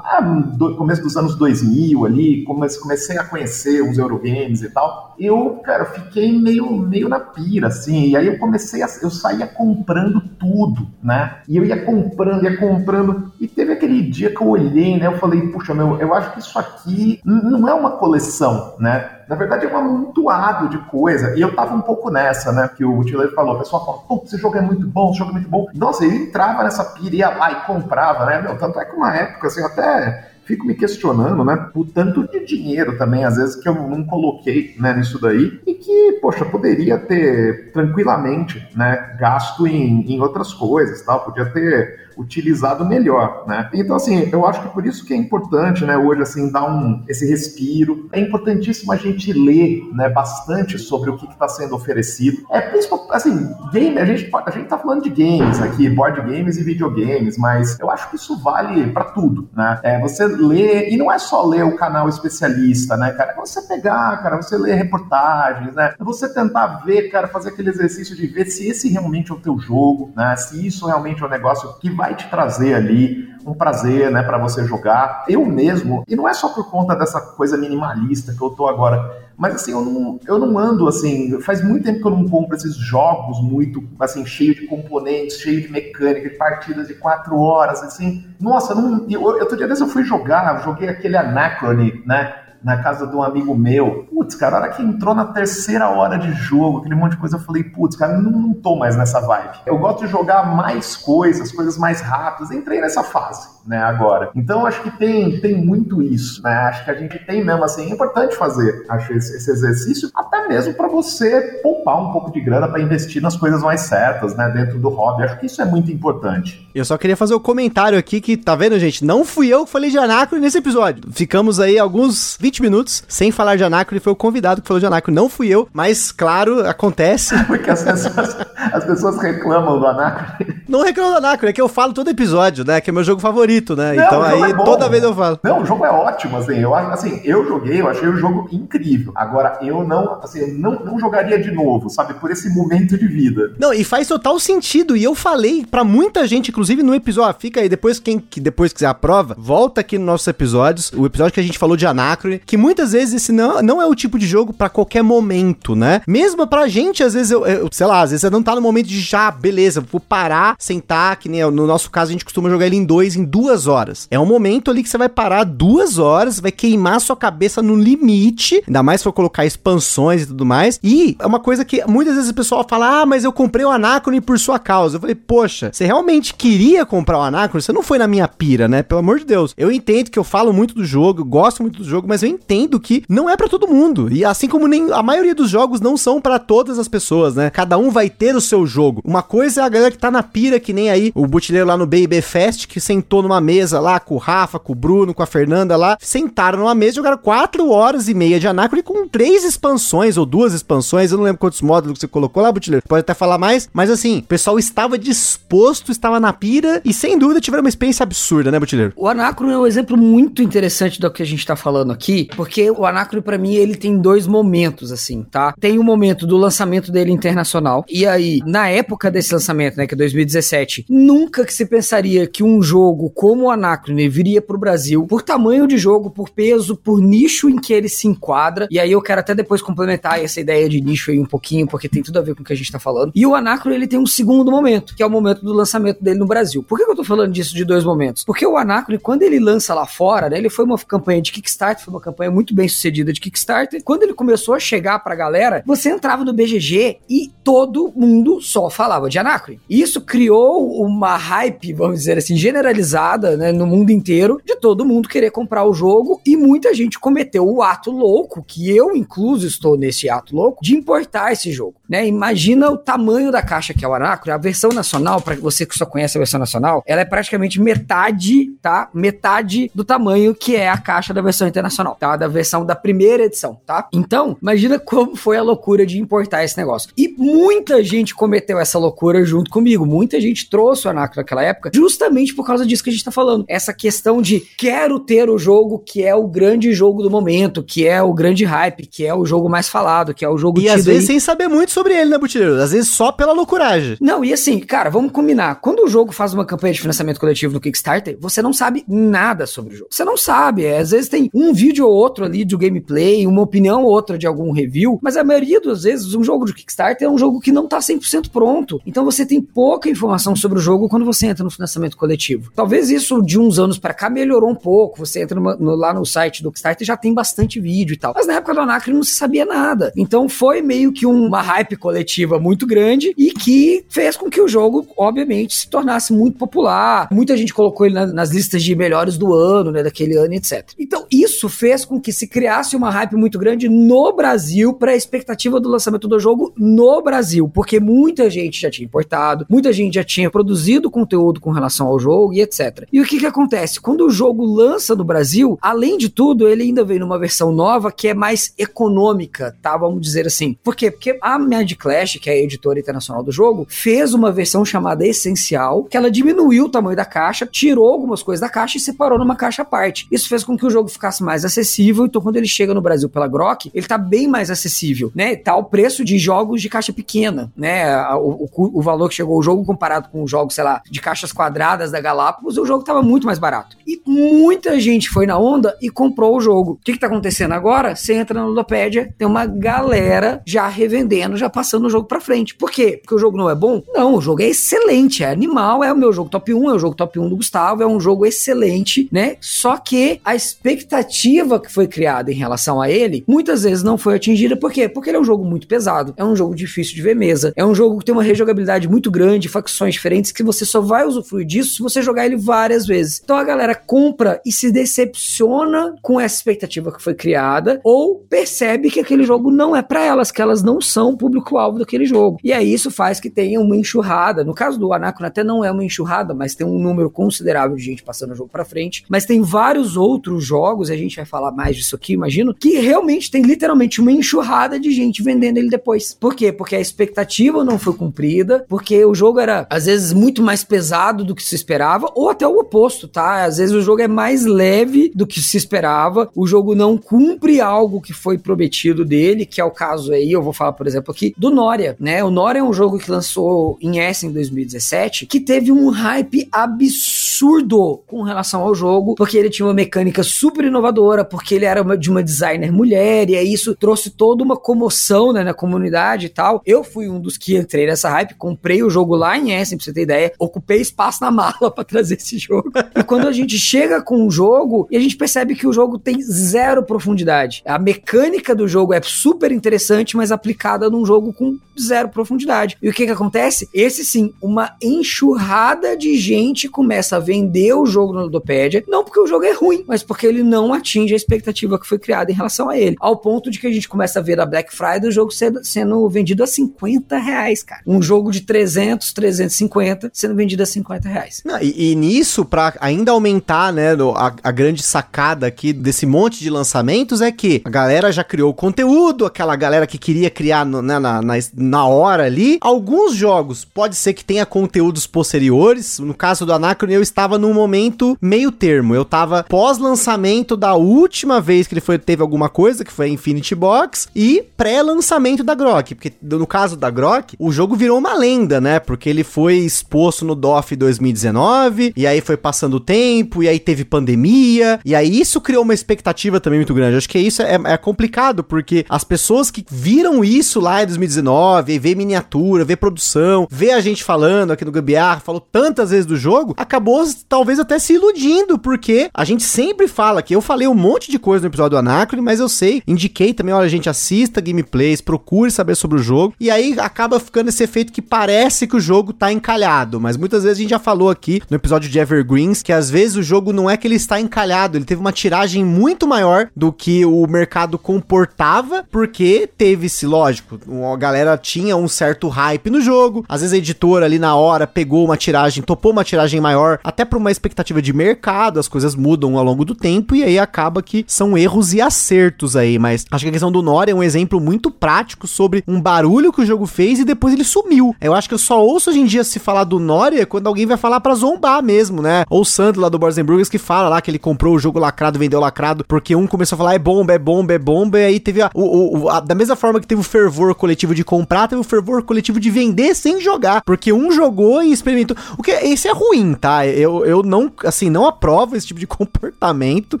ah, no começo dos anos 2000 ali, comecei a conhecer os Eurogames e tal. Eu, cara, fiquei meio, meio na pira, assim, e aí eu comecei a. Eu saía comprando tudo, né? E eu ia comprando, ia comprando, e teve aquele dia que eu olhei, né? Eu falei, puxa, meu, eu acho que isso aqui não é uma coleção, né? Na verdade, é um amontoado de coisa. E eu tava um pouco nessa, né? Que o Tiller falou. O pessoal fala, pô, esse jogo é muito bom, esse jogo é muito bom. Nossa, eu entrava nessa pira, ia lá e comprava, né? Meu, tanto é que uma época, assim, até fico me questionando, né, o tanto de dinheiro também, às vezes, que eu não coloquei, né, nisso daí, e que, poxa, poderia ter tranquilamente, né, gasto em, em outras coisas, tal, podia ter utilizado melhor, né? Então, assim, eu acho que por isso que é importante, né, hoje, assim, dar um, esse respiro. É importantíssimo a gente ler, né, bastante sobre o que está sendo oferecido. É principalmente, assim, game, a gente, a gente tá falando de games aqui, board games e videogames, mas eu acho que isso vale para tudo, né? É você ler, e não é só ler o canal especialista, né, cara? É você pegar, cara, você ler reportagens, né? É você tentar ver, cara, fazer aquele exercício de ver se esse realmente é o teu jogo, né? Se isso realmente é um negócio que vai vai te trazer ali um prazer, né, para você jogar. Eu mesmo, e não é só por conta dessa coisa minimalista que eu tô agora, mas assim, eu não, eu não ando assim, faz muito tempo que eu não compro esses jogos muito, assim, cheio de componentes, cheio de mecânica, de partidas de quatro horas, assim. Nossa, não, eu, outro dia desse eu fui jogar, joguei aquele Anachrony, né, na casa de um amigo meu. Putz, cara, a hora que entrou na terceira hora de jogo, aquele monte de coisa, eu falei, putz, cara, não, não tô mais nessa vibe. Eu gosto de jogar mais coisas, coisas mais rápidas. Entrei nessa fase, né, agora. Então, acho que tem, tem muito isso, né? Acho que a gente tem mesmo, assim, é importante fazer, acho, esse, esse exercício, até mesmo para você poupar um pouco de grana para investir nas coisas mais certas, né, dentro do hobby. Acho que isso é muito importante. Eu só queria fazer o um comentário aqui que, tá vendo, gente? Não fui eu que falei de Anacro nesse episódio. Ficamos aí alguns 20 minutos sem falar de Anacro, ele foi o convidado que falou de Anacro, não fui eu, mas claro, acontece. Porque as pessoas, as pessoas reclamam do Anacro. Não reclamam do Anacro, é que eu falo todo episódio, né? Que é meu jogo favorito, né? Não, então aí é toda vez eu falo. Não, o jogo é ótimo, assim. Eu, assim, eu joguei, eu achei o jogo incrível. Agora, eu não, assim, eu não, não jogaria de novo, sabe? Por esse momento de vida. Não, e faz total sentido. E eu falei para muita gente, inclusive no episódio, fica aí, depois quem que depois quiser a prova, volta aqui nos nossos episódios, o episódio que a gente falou de Anacro, que muitas vezes esse não, não é o tipo de jogo para qualquer momento, né? Mesmo pra gente, às vezes, eu, eu, sei lá, às vezes você não tá no momento de já, beleza, vou parar, sentar, que nem no nosso caso a gente costuma jogar ele em dois, em duas horas. É um momento ali que você vai parar duas horas, vai queimar sua cabeça no limite, ainda mais se for colocar expansões e tudo mais. E é uma coisa que muitas vezes o pessoal fala, ah, mas eu comprei o Anacrone por sua causa. Eu falei, poxa, você realmente queria comprar o Anacrone? Você não foi na minha pira, né? Pelo amor de Deus. Eu entendo que eu falo muito do jogo, gosto muito do jogo, mas eu entendo que não é para todo mundo. E assim como nem a maioria dos jogos não são para todas as pessoas, né? Cada um vai ter o seu jogo. Uma coisa é a galera que tá na pira, que nem aí o butileiro lá no Baby Fest, que sentou numa mesa lá com o Rafa, com o Bruno, com a Fernanda lá, sentaram numa mesa e jogaram 4 horas e meia de Anacron com três expansões ou duas expansões, eu não lembro quantos módulos você colocou lá, butileiro. Pode até falar mais, mas assim, o pessoal estava disposto, estava na pira e sem dúvida tiveram uma experiência absurda, né, butileiro? O Anacron é um exemplo muito interessante do que a gente tá falando aqui, porque o Anacron para mim ele tem dois momentos assim, tá? Tem o momento do lançamento dele internacional e aí, na época desse lançamento, né, que é 2017, nunca que se pensaria que um jogo como o Anacrone viria pro Brasil por tamanho de jogo, por peso, por nicho em que ele se enquadra. E aí eu quero até depois complementar essa ideia de nicho aí um pouquinho, porque tem tudo a ver com o que a gente tá falando. E o Anacrone ele tem um segundo momento, que é o momento do lançamento dele no Brasil. Por que eu tô falando disso de dois momentos? Porque o Anacrone, quando ele lança lá fora, né, ele foi uma campanha de Kickstarter, foi uma campanha muito bem sucedida de Kickstarter. Quando ele começou a chegar pra galera, você entrava no BGG e todo mundo só falava de Anacrone. Isso criou uma hype, vamos dizer assim, generalizada né, no mundo inteiro de todo mundo querer comprar o jogo e muita gente cometeu o ato louco, que eu incluso estou nesse ato louco, de importar esse jogo. Né? Imagina o tamanho da caixa que é o Anacro, a versão nacional, para você que só conhece a versão nacional, ela é praticamente metade, tá? Metade do tamanho que é a caixa da versão internacional. Original, tá? Da versão da primeira edição, tá? Então, imagina como foi a loucura de importar esse negócio. E muita gente cometeu essa loucura junto comigo. Muita gente trouxe o Anaco naquela época, justamente por causa disso que a gente tá falando. Essa questão de quero ter o jogo que é o grande jogo do momento, que é o grande hype, que é o jogo mais falado, que é o jogo E às vezes aí. sem saber muito sobre ele, né, Butileiro? Às vezes só pela loucuragem. Não, e assim, cara, vamos combinar. Quando o jogo faz uma campanha de financiamento coletivo no Kickstarter, você não sabe nada sobre o jogo. Você não sabe. É, às vezes tem um vídeo ou outro ali de gameplay, uma opinião ou outra de algum review, mas a maioria das vezes um jogo de Kickstarter é um jogo que não tá 100% pronto. Então você tem pouca informação sobre o jogo quando você entra no financiamento coletivo. Talvez isso de uns anos para cá melhorou um pouco. Você entra numa, no, lá no site do Kickstarter já tem bastante vídeo e tal. Mas na época do Anacre não se sabia nada. Então foi meio que uma hype coletiva muito grande e que fez com que o jogo, obviamente, se tornasse muito popular. Muita gente colocou ele na, nas listas de melhores do ano, né, daquele ano, etc. Então isso fez com que se criasse uma hype muito grande no Brasil para a expectativa do lançamento do jogo no Brasil, porque muita gente já tinha importado, muita gente já tinha produzido conteúdo com relação ao jogo e etc. E o que que acontece? Quando o jogo lança no Brasil, além de tudo, ele ainda veio numa versão nova que é mais econômica, tá? Vamos dizer assim. Por quê? Porque a Mad Clash, que é a editora internacional do jogo, fez uma versão chamada Essencial, que ela diminuiu o tamanho da caixa, tirou algumas coisas da caixa e separou numa caixa à parte. Isso fez com que o jogo ficasse mais acessível, então quando ele chega no Brasil pela Grok, ele tá bem mais acessível, né? Tá o preço de jogos de caixa pequena, né? O, o, o valor que chegou o jogo comparado com os jogos, sei lá, de caixas quadradas da Galápagos, o jogo tava muito mais barato. E muita gente foi na onda e comprou o jogo. O que que tá acontecendo agora? Você entra na Ludopédia, tem uma galera já revendendo, já passando o jogo pra frente. Por quê? Porque o jogo não é bom? Não, o jogo é excelente, é animal, é o meu jogo top 1, é o jogo top 1 do Gustavo, é um jogo excelente, né? Só que a expectativa que foi criada em relação a ele, muitas vezes não foi atingida. Por quê? Porque ele é um jogo muito pesado, é um jogo difícil de ver mesa, é um jogo que tem uma rejogabilidade muito grande, facções diferentes, que você só vai usufruir disso se você jogar ele várias vezes. Então a galera compra e se decepciona com essa expectativa que foi criada, ou percebe que aquele jogo não é para elas, que elas não são público-alvo daquele jogo. E aí isso faz que tenha uma enxurrada. No caso do Anacron até não é uma enxurrada, mas tem um número considerável de gente passando o jogo para frente. Mas tem vários outros jogos, a gente vai falar mais disso aqui, imagino, que realmente tem literalmente uma enxurrada de gente vendendo ele depois. Por quê? Porque a expectativa não foi cumprida, porque o jogo era às vezes muito mais pesado do que se esperava, ou até o oposto, tá? Às vezes o jogo é mais leve do que se esperava, o jogo não cumpre algo que foi prometido dele, que é o caso aí, eu vou falar, por exemplo, aqui, do Noria, né? O Noria é um jogo que lançou em Essen em 2017, que teve um hype absurdo com relação ao jogo, porque ele tinha uma mecânica super inovadora, porque ele era uma, de uma designer mulher, e aí isso trouxe toda uma comoção né, na comunidade e tal. Eu fui um dos que entrei nessa hype, comprei o jogo lá em Essen, pra você ter ideia, ocupei espaço na mala para trazer esse jogo. e quando a gente chega com o jogo, e a gente percebe que o jogo tem zero profundidade. A mecânica do jogo é super interessante, mas aplicada num jogo com zero profundidade. E o que que acontece? Esse sim, uma enxurrada de gente começa a vender o jogo no Ludopédia, não porque o jogo é ruim, mas porque ele não atinge a expectativa que foi criada em relação a ele. Ao ponto de que a gente começa a ver a Black Friday o jogo sendo, sendo vendido a 50 reais, cara. Um jogo de 300, 350 sendo vendido a 50 reais. Não, e, e, nisso, pra ainda aumentar, né, a, a grande sacada aqui desse monte de lançamentos é que a galera já criou o conteúdo, aquela galera que queria criar no, né, na, na, na hora ali. Alguns jogos pode ser que tenha conteúdos posteriores. No caso do Anacron, eu estava num momento meio termo. Eu tava pós-lançamento da última vez que ele foi, teve alguma coisa, que foi a Infinity Box, e pré-lançamento da Grok. Porque no caso da Grok, o jogo virou uma lenda, né? Porque ele foi exposto no DOF 2019, e aí foi passando o tempo, e aí teve pandemia, e aí isso criou uma expectativa também muito grande. acho que isso é, é complicado, porque as pessoas que viram isso lá em 2019, e vê miniatura, vê produção, vê a gente falando aqui no Gambiarra, falou tantas vezes do jogo, acabou talvez até se iludindo, porque a gente sempre fala que eu falei um monte de coisa no episódio do Anacron, mas eu sei, indiquei também, olha, gente assista gameplays, procure saber sobre o jogo, e aí acaba ficando esse efeito que parece que o jogo tá encalhado, mas muitas vezes a gente já falou aqui no episódio de Evergreens que às vezes o jogo não é que ele está encalhado, ele teve uma tiragem muito maior do que o mercado comportava, porque teve-se, lógico, a galera tinha um certo hype no jogo, às vezes a editora ali na hora pegou uma tiragem, topou uma tiragem maior, até por uma expectativa de mercado, as coisas mudam ao longo do tempo, e aí acaba que são erros e acertos aí, mas acho que a questão do Nori é um exemplo muito prático sobre um barulho que o jogo fez e depois ele sumiu. Eu acho que eu só ouço hoje em dia se falar do Noria quando alguém vai falar para zombar mesmo, né? Ou o Sandro lá do Borzenburgers que fala lá que ele comprou o jogo lacrado, vendeu lacrado, porque um começou a falar é bomba, é bomba, é bomba, e aí teve a, o, o a, da mesma forma que teve o fervor coletivo de comprar, teve o fervor coletivo de vender sem jogar, porque um jogou e experimentou. O que esse é ruim, tá? Eu, eu não, assim, não aprovo esse tipo de comportamento.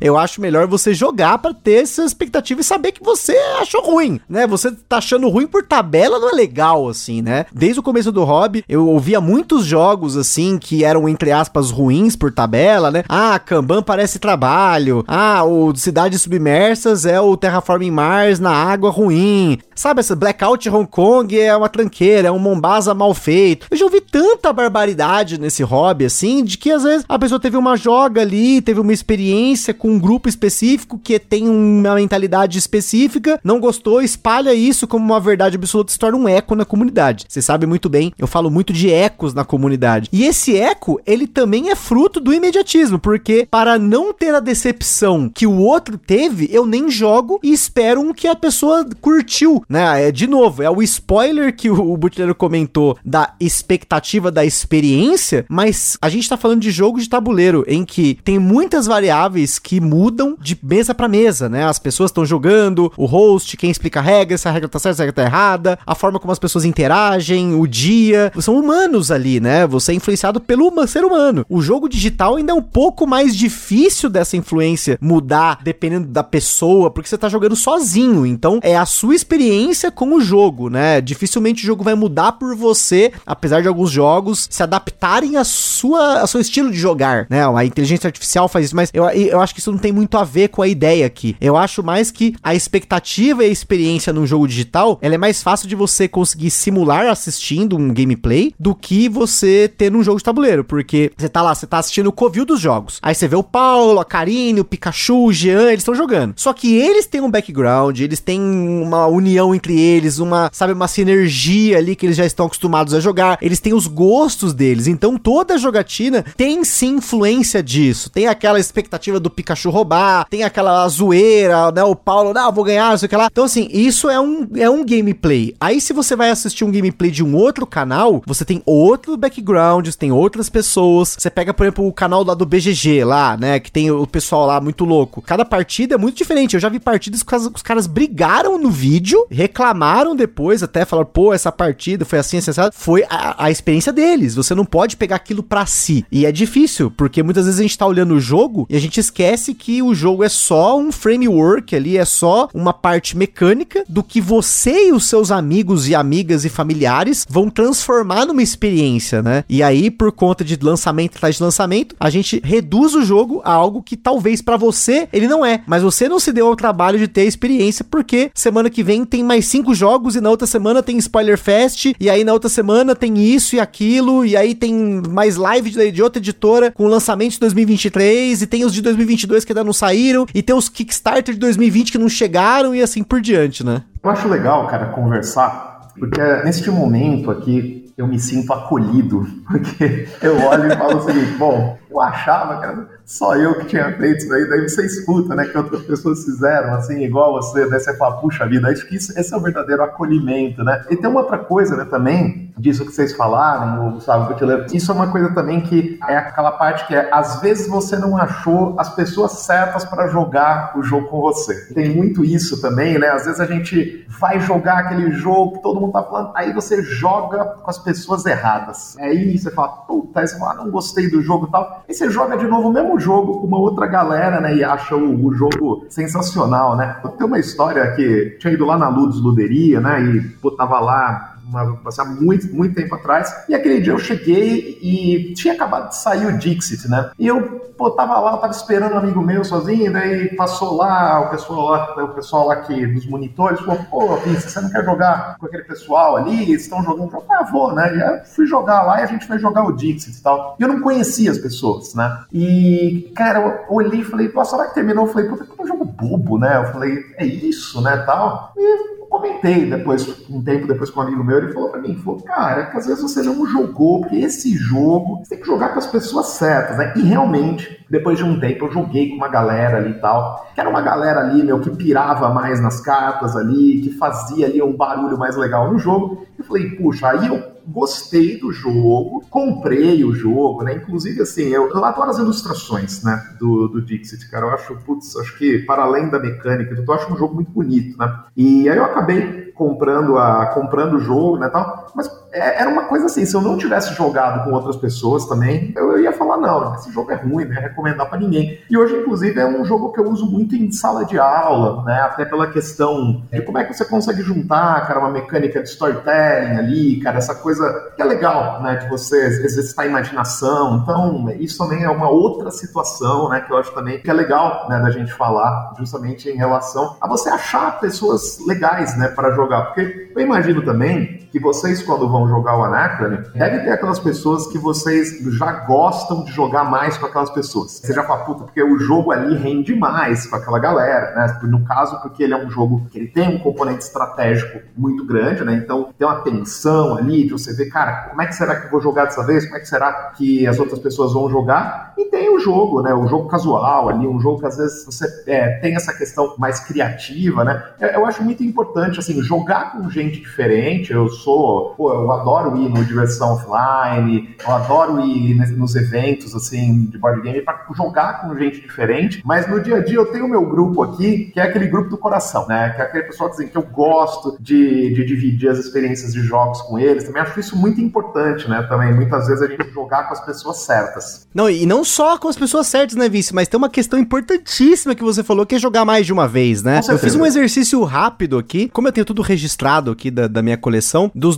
Eu acho melhor você jogar para ter essa expectativa e saber que você achou ruim, né? Você tá achando ruim por tabela, não é legal, assim, né? Desde o começo do hobby, eu ouvia muitos jogos, assim, que eram, entre aspas, ruins por tabela, né? Ah, Kanban parece trabalho. Ah, o Cidades Submersas é o Terraforming Mars na água ruim. Sabe, essa Blackout Hong Kong é uma tranqueira, é um Mombasa mal feito. Eu já ouvi tanta barbaridade nesse hobby, assim, de que às vezes a pessoa teve uma joga ali, teve uma experiência com um grupo específico que tem uma mentalidade específica, não gostou, espalha isso como uma verdade absoluta, se torna um eco na comunidade. Você sabe muito bem, eu falo muito de ecos na comunidade. E esse eco, ele também é fruto do imediatismo, porque para não ter a decepção que o outro teve, eu nem jogo e espero um que a pessoa curtiu né? É de novo, é o spoiler que o, o Butler comentou da expectativa da experiência, mas a gente tá falando de jogo de tabuleiro em que tem muitas variáveis que mudam de mesa para mesa, né? As pessoas estão jogando, o host, quem explica a regra, se a regra tá certa, se a regra tá errada, a forma como as pessoas interagem, o dia, são humanos ali, né? Você é influenciado pelo ser humano. O jogo digital ainda é um pouco mais difícil dessa influência mudar dependendo da pessoa, porque você tá jogando sozinho, então é a sua experiência experiência com o jogo, né? Dificilmente o jogo vai mudar por você, apesar de alguns jogos se adaptarem a sua, ao seu estilo de jogar, né? A inteligência artificial faz isso, mas eu, eu acho que isso não tem muito a ver com a ideia aqui. Eu acho mais que a expectativa e a experiência num jogo digital, ela é mais fácil de você conseguir simular assistindo um gameplay do que você ter num jogo de tabuleiro, porque você tá lá, você tá assistindo o covil dos jogos. Aí você vê o Paulo, a Karine, o Pikachu, o Jean, eles estão jogando. Só que eles têm um background, eles têm uma união entre eles, uma, sabe, uma sinergia ali que eles já estão acostumados a jogar. Eles têm os gostos deles. Então toda jogatina tem sim influência disso. Tem aquela expectativa do Pikachu roubar, tem aquela zoeira, né? O Paulo, não, vou ganhar, não sei o que lá. Então, assim, isso é um, é um gameplay. Aí, se você vai assistir um gameplay de um outro canal, você tem outro backgrounds, tem outras pessoas. Você pega, por exemplo, o canal lá do BGG, lá, né? Que tem o pessoal lá muito louco. Cada partida é muito diferente. Eu já vi partidas que os caras brigaram no vídeo, reclamaram depois, até falaram, pô, essa partida foi assim, assim, assim. Foi a, a experiência deles. Você não pode pegar aquilo para si. E é difícil, porque muitas vezes a gente tá olhando o jogo e a gente esquece que o jogo é só um framework ali, é só uma parte mecânica do que você e os seus amigos e amigas e familiares vão transformar numa experiência, né? E aí, por conta de lançamento atrás de lançamento, a gente reduz o jogo a algo que talvez para você ele não é. Mas você não se deu ao trabalho de ter experiência, porque semana que vem tem mais cinco jogos e na outra semana tem Spoiler Fest, e aí na outra semana tem isso e aquilo, e aí tem mais live de outra editora com lançamento de 2023, e tem os de 2022 que ainda não saíram, e tem os Kickstarter de 2020 que não chegaram, e assim por diante, né? Eu acho legal, cara, conversar, porque neste momento aqui eu me sinto acolhido, porque eu olho e falo o seguinte, bom, eu achava, cara, só eu que tinha feito isso daí, daí você escuta, né, que outras pessoas fizeram, assim, igual você, daí você fala, puxa vida, acho que isso, esse é o verdadeiro acolhimento, né? E tem uma outra coisa, né, também, disso que vocês falaram, o Gustavo Cutileiro, isso é uma coisa também que é aquela parte que é, às vezes você não achou as pessoas certas para jogar o jogo com você. Tem muito isso também, né, às vezes a gente vai jogar aquele jogo que todo mundo tá falando, aí você joga com as pessoas erradas. Aí você fala, puta, aí você fala, ah, não gostei do jogo e tal, aí você joga de novo o mesmo jogo com uma outra galera, né? E acha o, o jogo sensacional, né? Tem uma história que tinha ido lá na Ludus Luderia, né? E pô, tava lá uma, há muito, muito tempo atrás. E aquele dia eu cheguei e tinha acabado de sair o Dixit, né? E eu, pô, tava lá, eu tava esperando um amigo meu sozinho, daí passou lá o pessoal lá, o pessoal lá que, dos monitores, falou, pô, Vince, você não quer jogar com aquele pessoal ali? Eles estão jogando? Eu ah, vou, né? E aí fui jogar lá e a gente foi jogar o Dixit e tal. E eu não conhecia as pessoas, né? E, cara, eu olhei e falei, nossa, hora que terminou, eu falei, puta, que um jogo bobo, né? Eu falei, é isso, né, tal. E comentei depois, um tempo depois com um amigo meu, ele falou pra mim, falou, cara, que às vezes você não jogou, porque esse jogo você tem que jogar com as pessoas certas, né? E realmente, depois de um tempo, eu joguei com uma galera ali e tal, que era uma galera ali, meu, que pirava mais nas cartas ali, que fazia ali um barulho mais legal no jogo. Eu falei, puxa, aí eu gostei do jogo, comprei o jogo, né? Inclusive, assim, eu, eu adoro as ilustrações, né? Do, do Dixit, cara. Eu acho, putz, acho que para além da mecânica, eu acho um jogo muito bonito, né? E aí eu acabei comprando a comprando o jogo, né, tal. Mas é, era uma coisa assim, se eu não tivesse jogado com outras pessoas também, eu, eu ia falar não, esse jogo é ruim, não ia recomendar para ninguém. E hoje inclusive é um jogo que eu uso muito em sala de aula, né, até pela questão de como é que você consegue juntar, cara, uma mecânica de storytelling ali, cara, essa coisa que é legal, né, de você exercitar a imaginação. Então, isso também é uma outra situação, né, que eu acho também que é legal, né, da gente falar, justamente em relação a você achar pessoas legais, né, para jogar. Porque eu imagino também que vocês, quando vão jogar o Anacrone, deve ter aquelas pessoas que vocês já gostam de jogar mais com aquelas pessoas. Você já fala, puta, porque o jogo ali rende mais com aquela galera, né? No caso, porque ele é um jogo que ele tem um componente estratégico muito grande, né? Então tem uma tensão ali de você ver, cara, como é que será que eu vou jogar dessa vez? Como é que será que as outras pessoas vão jogar? E tem o jogo, né? O jogo casual ali, um jogo que às vezes você é, tem essa questão mais criativa, né? Eu acho muito importante, assim, jogar com gente diferente. Eu sou, pô, eu adoro ir no diversão offline, eu adoro ir nos eventos assim de board game para jogar com gente diferente. Mas no dia a dia eu tenho o meu grupo aqui, que é aquele grupo do coração, né? Que é aquele pessoal assim, que eu gosto de, de dividir as experiências de jogos com eles. Também acho isso muito importante, né? Também muitas vezes a gente jogar com as pessoas certas. Não, e não só com as pessoas certas, né, Vice? Mas tem uma questão importantíssima que você falou, que é jogar mais de uma vez, né? Eu fiz um exercício rápido aqui, como eu tenho tudo registrado aqui da, da minha coleção. Dos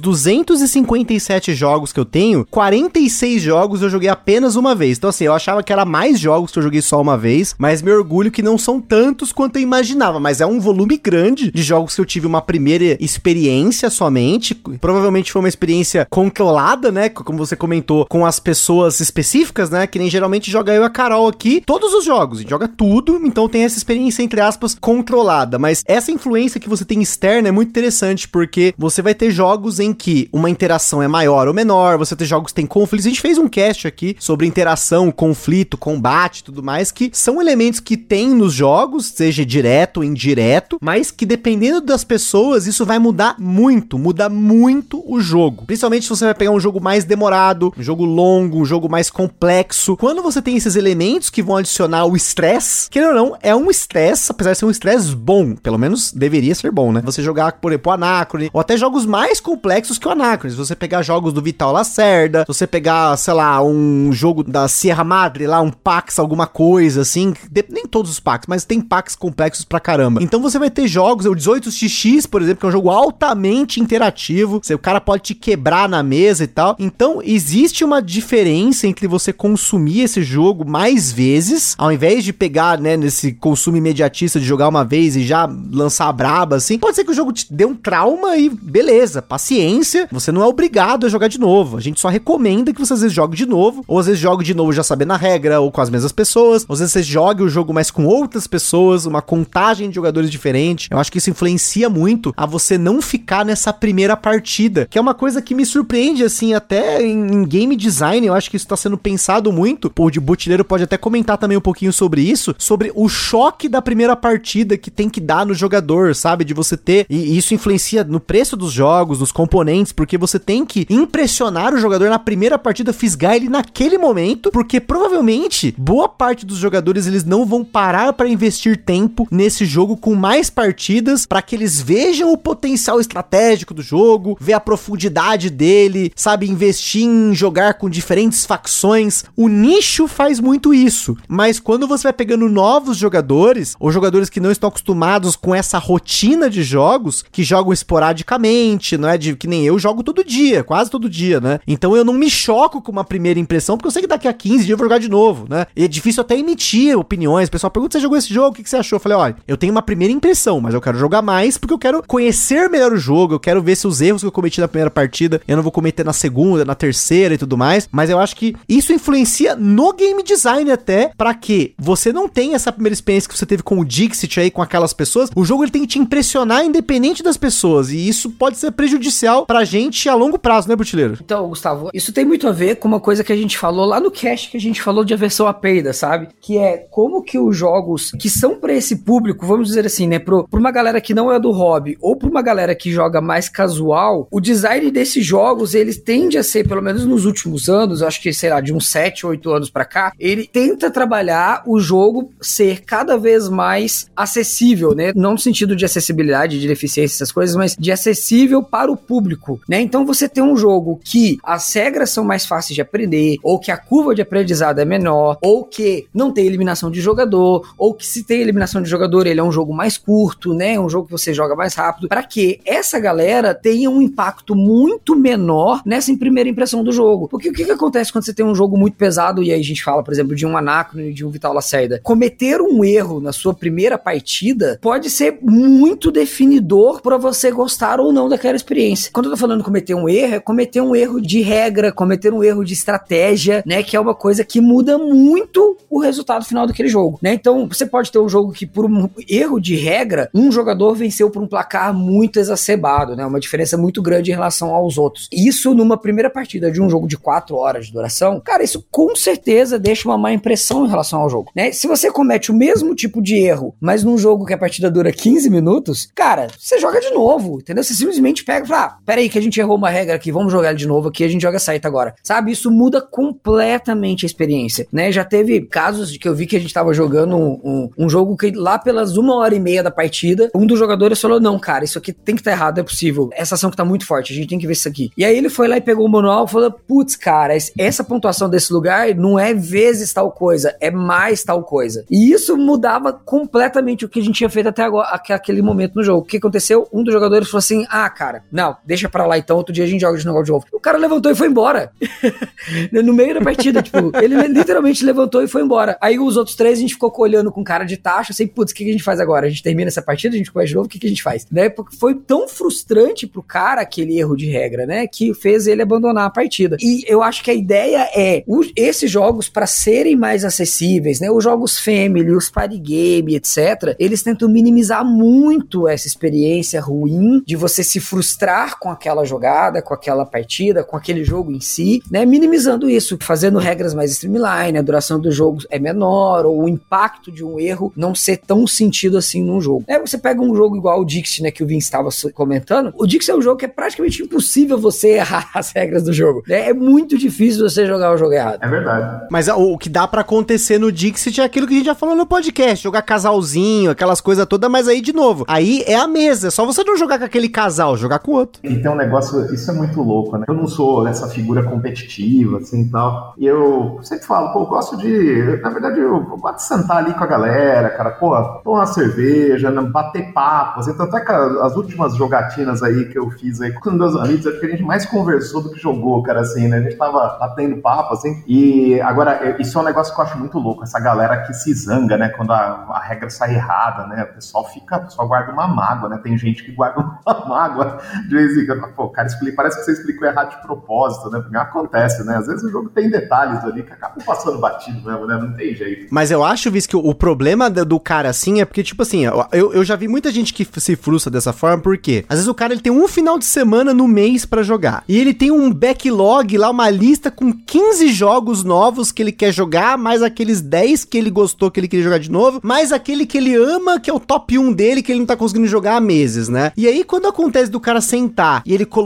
257 jogos que eu tenho, 46 jogos eu joguei apenas uma vez. Então, assim, eu achava que era mais jogos que eu joguei só uma vez, mas me orgulho que não são tantos quanto eu imaginava. Mas é um volume grande de jogos que eu tive uma primeira experiência somente. Provavelmente foi uma experiência controlada, né? Como você comentou, com as pessoas específicas, né? Que nem geralmente joga eu e a Carol aqui. Todos os jogos, a gente joga tudo, então tem essa experiência, entre aspas, controlada. Mas essa influência que você tem externa é muito interessante, porque você vai ter jogos em que uma interação é maior ou menor, você ter jogos que tem conflitos. A gente fez um cast aqui sobre interação, conflito, combate tudo mais, que são elementos que tem nos jogos, seja direto ou indireto, mas que dependendo das pessoas, isso vai mudar muito, muda muito o jogo. Principalmente se você vai pegar um jogo mais demorado, um jogo longo, um jogo mais complexo. Quando você tem esses elementos que vão adicionar o estresse, que ou não, é um estresse, apesar de ser um estresse bom, pelo menos deveria ser bom, né? Você jogar, por exemplo, Anacrone, ou até jogos mais complexos que o Anacrone. Se você pegar jogos do Vital Lacerda, você pegar, sei lá, um jogo da Sierra Madre, lá, um Pax, alguma coisa assim, de, nem todos os Pax, mas tem Pax complexos pra caramba. Então você vai ter jogos, o 18XX, por exemplo, que é um jogo altamente interativo, o cara pode te quebrar na mesa e tal. Então existe uma diferença entre você consumir esse jogo mais vezes, ao invés de pegar, né, nesse consumo imediatista de jogar uma vez e já lançar a braba, assim. Pode ser que o jogo te dê um trauma e beleza, paciência. Você não é obrigado a jogar de novo. A gente só recomenda que você às vezes jogue de novo, ou às vezes jogue de novo já sabendo a regra, ou com as mesmas pessoas, ou às vezes você jogue o jogo mais com outras pessoas, uma contagem de jogadores diferente. Eu acho que isso influencia muito a você não ficar nessa primeira partida, que é uma coisa que me surpreende, assim, até em, game design, eu acho que isso tá sendo pensado muito. Pô, de Butileiro pode até comentar também um pouquinho sobre isso, sobre o choque da primeira partida que tem que dar no jogador, sabe? De você ter, e isso influencia no preço dos jogos, nos componentes, porque você tem que impressionar o jogador na primeira partida, fisgar ele naquele momento, porque provavelmente boa parte dos jogadores eles não vão parar para investir tempo nesse jogo com mais partidas para que eles vejam o potencial estratégico do jogo, ver a profundidade dele, sabe, investir em jogar com diferentes facções. O nicho faz muito isso, mas quando você vai pegando novos jogadores, ou jogadores que não estão acostumados com essa rotina de jogos, que jogam esporadicamente, não é? De que nem eu jogo jogo todo dia, quase todo dia, né? Então eu não me choco com uma primeira impressão, porque eu sei que daqui a 15 dias eu vou jogar de novo, né? E é difícil até emitir opiniões. O pessoal pergunta: você jogou esse jogo? O que, você achou? Eu falei: olha, eu tenho uma primeira impressão, mas eu quero jogar mais porque eu quero conhecer melhor o jogo, eu quero ver se os erros que eu cometi na primeira partida eu não vou cometer na segunda, na terceira e tudo mais. Mas eu acho que isso influencia no game design até, para que você não tenha essa primeira experiência que você teve com o Dixit aí, com aquelas pessoas. O jogo ele tem que te impressionar independente das pessoas. E isso pode ser prejudicial pra gente a longo prazo, né, Butileiro? Então, Gustavo, isso tem muito a ver com uma coisa que a gente falou lá no cast que a gente falou de aversão à perda, sabe? Que é como que os jogos que são para esse público, vamos dizer assim, né, pro, pra uma galera que não é do hobby ou pra uma galera que joga mais casual, o design desses jogos, eles tende a ser, pelo menos nos últimos anos, acho que, sei lá, de uns 7, 8 anos para cá, ele tenta trabalhar o jogo ser cada vez mais acessível, né? Não no sentido de acessibilidade, de deficiência, essas coisas, mas de acessível para o público, né? Então você tem um jogo que as regras são mais fáceis de aprender, ou que a curva de aprendizado é menor, ou que não tem eliminação de jogador, ou que se tem eliminação de jogador, ele é um jogo mais curto, né? Um jogo que você joga mais rápido, para que essa galera tenha um impacto muito menor nessa primeira impressão do jogo. Porque o que, que acontece quando você tem um jogo muito pesado, e aí a gente fala, por exemplo, de um Anacron de um Vital Lacerda? Cometer um erro na sua primeira partida pode ser muito definidor para você gostar ou não daquela experiência. Quando eu tô falando cometer um erro, é cometer um erro de regra, cometer um erro de estratégia, né? Que é uma coisa que muda muito o resultado final daquele jogo, né? Então, você pode ter um jogo que, por um erro de regra, um jogador venceu por um placar muito exacerbado, né? Uma diferença muito grande em relação aos outros. Isso numa primeira partida de um jogo de 4 horas de duração, cara, isso com certeza deixa uma má impressão em relação ao jogo, né? Se você comete o mesmo tipo de erro, mas num jogo que a partida dura 15 minutos, cara, você joga de novo, entendeu? Você simplesmente pega e fala, ah, peraí que a gente errou uma regra aqui, vamos jogar de novo aqui, a gente joga saída agora. Sabe? Isso muda completamente a experiência, né? Já teve casos de que eu vi que a gente tava jogando um, um, um jogo que lá pelas uma hora e meia da partida, um dos jogadores falou, não, cara, isso aqui tem que estar tá errado, é possível. Essa ação que tá muito forte, a gente tem que ver isso aqui. E aí ele foi lá e pegou o manual e falou, putz, cara, essa pontuação desse lugar não é vezes tal coisa, é mais tal coisa. E isso mudava completamente o que a gente tinha feito até agora, aquele momento no jogo. O que aconteceu? Um dos jogadores falou assim, ah, cara, não, deixa pra lá então, outro dia a gente joga de novo de. O cara levantou e foi embora. no meio da partida, tipo, ele literalmente levantou e foi embora. Aí os outros três a gente ficou olhando com cara de taxa, assim, putz, o que, a gente faz agora? A gente termina essa partida, a gente começa de novo, o que, a gente faz? Né? Porque foi tão frustrante pro cara aquele erro de regra, né? Que fez ele abandonar a partida. E eu acho que a ideia é o, esses jogos, para serem mais acessíveis, né? Os jogos family, os party game, etc., eles tentam minimizar muito essa experiência ruim de você se frustrar com aquela jogada, com aquela partida, com aquele jogo em si, né? Minimizando isso, fazendo regras mais streamline, a duração do jogo é menor, ou o impacto de um erro não ser tão sentido assim num jogo. É, você pega um jogo igual o Dixie, né, que o Vince estava comentando, o Dixie é um jogo que é praticamente impossível você errar as regras do jogo. Né? É muito difícil você jogar o jogo errado. É verdade. Mas o, que dá para acontecer no Dixit é aquilo que a gente já falou no podcast, jogar casalzinho, aquelas coisas todas, mas aí de novo, aí é a mesa, é só você não jogar com aquele casal, jogar com o outro. E tem um negócio, isso é muito louco, né? Eu não sou essa figura competitiva, assim, tal, e eu sempre falo, pô, eu gosto de, na verdade, eu gosto de sentar ali com a galera, cara, pô, tomar uma cerveja, bater papo, assim, tanto é que as últimas jogatinas aí que eu fiz aí com meus amigos, acho que a gente mais conversou do que jogou, cara, assim, né? A gente tava batendo papo, assim, e agora, é, isso é um negócio que eu acho muito louco, essa galera que se zanga, né, quando a, a regra sai errada, né, o pessoal fica, o pessoal guarda uma mágoa, né, tem gente que guarda uma mágoa de vez em quando, pô, cara, explica, parece que você explicou errado de propósito, né, porque acontece, né, às vezes o jogo tem detalhes ali que acabam passando batido mesmo, né, não tem jeito. Mas eu acho, Viz, que o problema do cara assim é porque, tipo assim, eu, eu já vi muita gente que se frustra dessa forma, porque às vezes o cara ele tem um final de semana no mês para jogar, e ele tem um backlog lá, uma lista com 15 jogos novos que ele quer jogar, mais aqueles 10 que ele gostou, que ele queria jogar de novo, mais aquele que ele ama, que é o top 1 dele, que ele não tá conseguindo jogar há meses, né? E aí, quando acontece do cara sentar e ele colocar